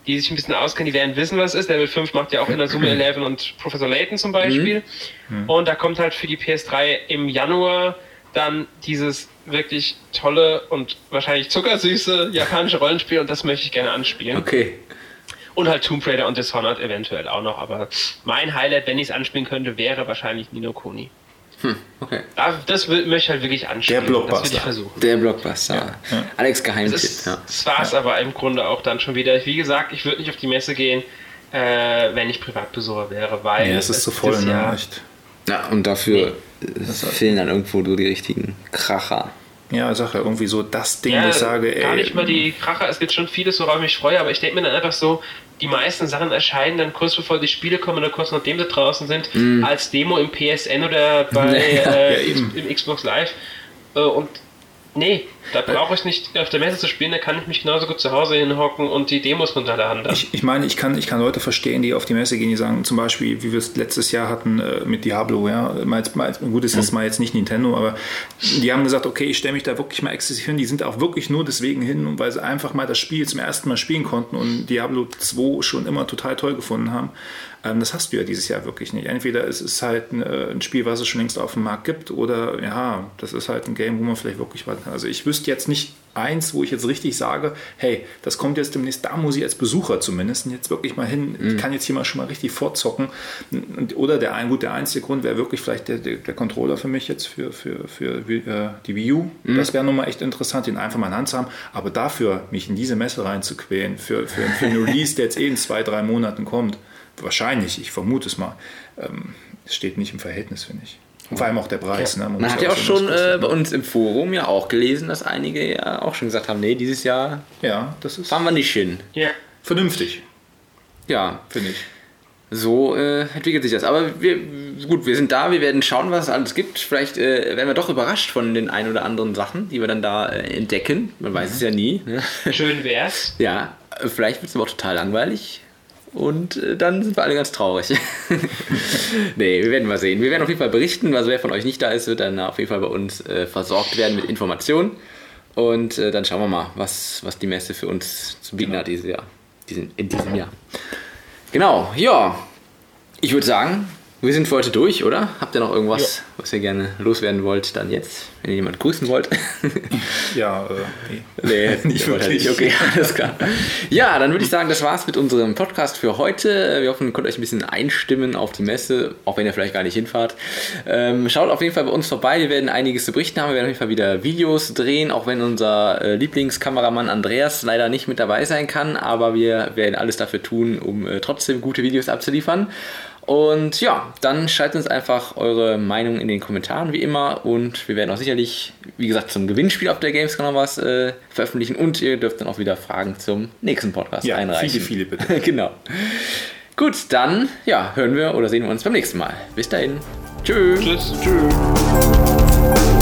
die sich ein bisschen auskennen, die werden wissen, was es ist. Level 5 macht ja auch in der Summe 11 und Professor Layton zum Beispiel. Mhm. Und da kommt halt für die PS3 im Januar dann dieses wirklich tolle und wahrscheinlich zuckersüße japanische Rollenspiel und das möchte ich gerne anspielen. Okay. Und halt Tomb Raider und Dishonored eventuell auch noch, aber mein Highlight, wenn ich es anspielen könnte, wäre wahrscheinlich Nino Kuni. Hm, okay. Das möchte ich halt wirklich anspielen. Der Blockbuster. Das will ich versuchen. Der Blockbuster. Ja. Ja. Alex Geheimtipp. Das, ja. das war es aber im Grunde auch dann schon wieder. Wie gesagt, ich würde nicht auf die Messe gehen, äh, wenn ich Privatbesucher wäre, weil. Ja, es ist zu voll, ne? Ja, und dafür nee. Fehlen dann irgendwo nur die richtigen Kracher. Ja, sage ja irgendwie so das Ding, ja, wo ich sage, ey. Gar nicht mal die Kracher, es gibt schon vieles, worauf ich mich freue, aber ich denke mir dann einfach so, die meisten Sachen erscheinen dann kurz bevor die Spiele kommen oder kurz nachdem sie draußen sind, mm. als Demo im PSN oder bei ja, äh, ja, im Xbox Live. Äh, und Nee, da brauche ich nicht auf der Messe zu spielen, da kann ich mich genauso gut zu Hause hinhocken und die Demos runterladen. Ich, ich meine, ich kann, ich kann Leute verstehen, die auf die Messe gehen, die sagen, zum Beispiel, wie wir es letztes Jahr hatten äh, mit Diablo, ja, mal, mal, gut, ist jetzt mal jetzt nicht Nintendo, aber die haben gesagt, okay, ich stelle mich da wirklich mal exzessiv hin. Die sind auch wirklich nur deswegen hin, weil sie einfach mal das Spiel zum ersten Mal spielen konnten und Diablo 2 schon immer total toll gefunden haben. Ähm, das hast du ja dieses Jahr wirklich nicht. Entweder es ist halt ein, äh, ein, Spiel, was es schon längst auf dem Markt gibt, oder ja, das ist halt ein Game, wo man vielleicht wirklich warten kann. Also ich wüsste jetzt nicht eins, wo ich jetzt richtig sage, hey, das kommt jetzt demnächst, da muss ich als Besucher zumindest jetzt wirklich mal hin, mhm. ich kann jetzt hier mal schon mal richtig vorzocken. Oder der ein, gut, der einzige Grund wäre wirklich vielleicht der, der, der, Controller für mich jetzt für, für, für äh, die Wii U. Mhm. Das wäre nochmal echt interessant, den einfach mal in Hand zu haben. Aber dafür, mich in diese Messe reinzuquälen, für, für, für einen Release, der jetzt eh in zwei, drei Monaten kommt, wahrscheinlich, ich vermute es mal, ähm, steht nicht im Verhältnis, finde ich. Und vor allem auch der Preis. Ja. Ne? Man, Man hat ja auch schon äh, bei uns im Forum ja auch gelesen, dass einige ja auch schon gesagt haben, nee, dieses Jahr ja, das ist fahren wir nicht hin. Ja. Vernünftig. Ja. Finde ich. So äh, entwickelt sich das. Aber wir, gut, wir sind da, wir werden schauen, was es alles gibt. Vielleicht äh, werden wir doch überrascht von den ein oder anderen Sachen, die wir dann da äh, entdecken. Man weiß mhm. es ja nie. Ne? Schön wär's. Ja, vielleicht wird es aber auch total langweilig. Und äh, dann sind wir alle ganz traurig. nee, wir werden mal sehen. Wir werden auf jeden Fall berichten. Also wer von euch nicht da ist, wird dann auf jeden Fall bei uns äh, versorgt werden mit Informationen. Und äh, dann schauen wir mal, was, was die Messe für uns zu bieten genau. hat dieses Jahr. Diesen, in diesem Jahr. Genau, ja. Ich würde sagen, wir sind für heute durch, oder? Habt ihr noch irgendwas, ja. was ihr gerne loswerden wollt, dann jetzt, wenn ihr jemanden grüßen wollt? ja, äh, nee. nee nicht wirklich. Okay, alles klar. Ja, dann würde ich sagen, das war's mit unserem Podcast für heute. Wir hoffen, ihr könnt euch ein bisschen einstimmen auf die Messe, auch wenn ihr vielleicht gar nicht hinfahrt. Ähm, schaut auf jeden Fall bei uns vorbei. Wir werden einiges zu berichten haben. Wir werden auf jeden Fall wieder Videos drehen, auch wenn unser äh, Lieblingskameramann Andreas leider nicht mit dabei sein kann. Aber wir werden alles dafür tun, um äh, trotzdem gute Videos abzuliefern. Und ja, dann schreibt uns einfach eure Meinung in den Kommentaren wie immer und wir werden auch sicherlich, wie gesagt, zum Gewinnspiel auf der Gamescom noch was äh, veröffentlichen und ihr dürft dann auch wieder Fragen zum nächsten Podcast ja, einreichen. Viele, viele bitte. genau. Gut, dann ja, hören wir oder sehen wir uns beim nächsten Mal. Bis dahin. Tschüss. Tschüss. Tschüss.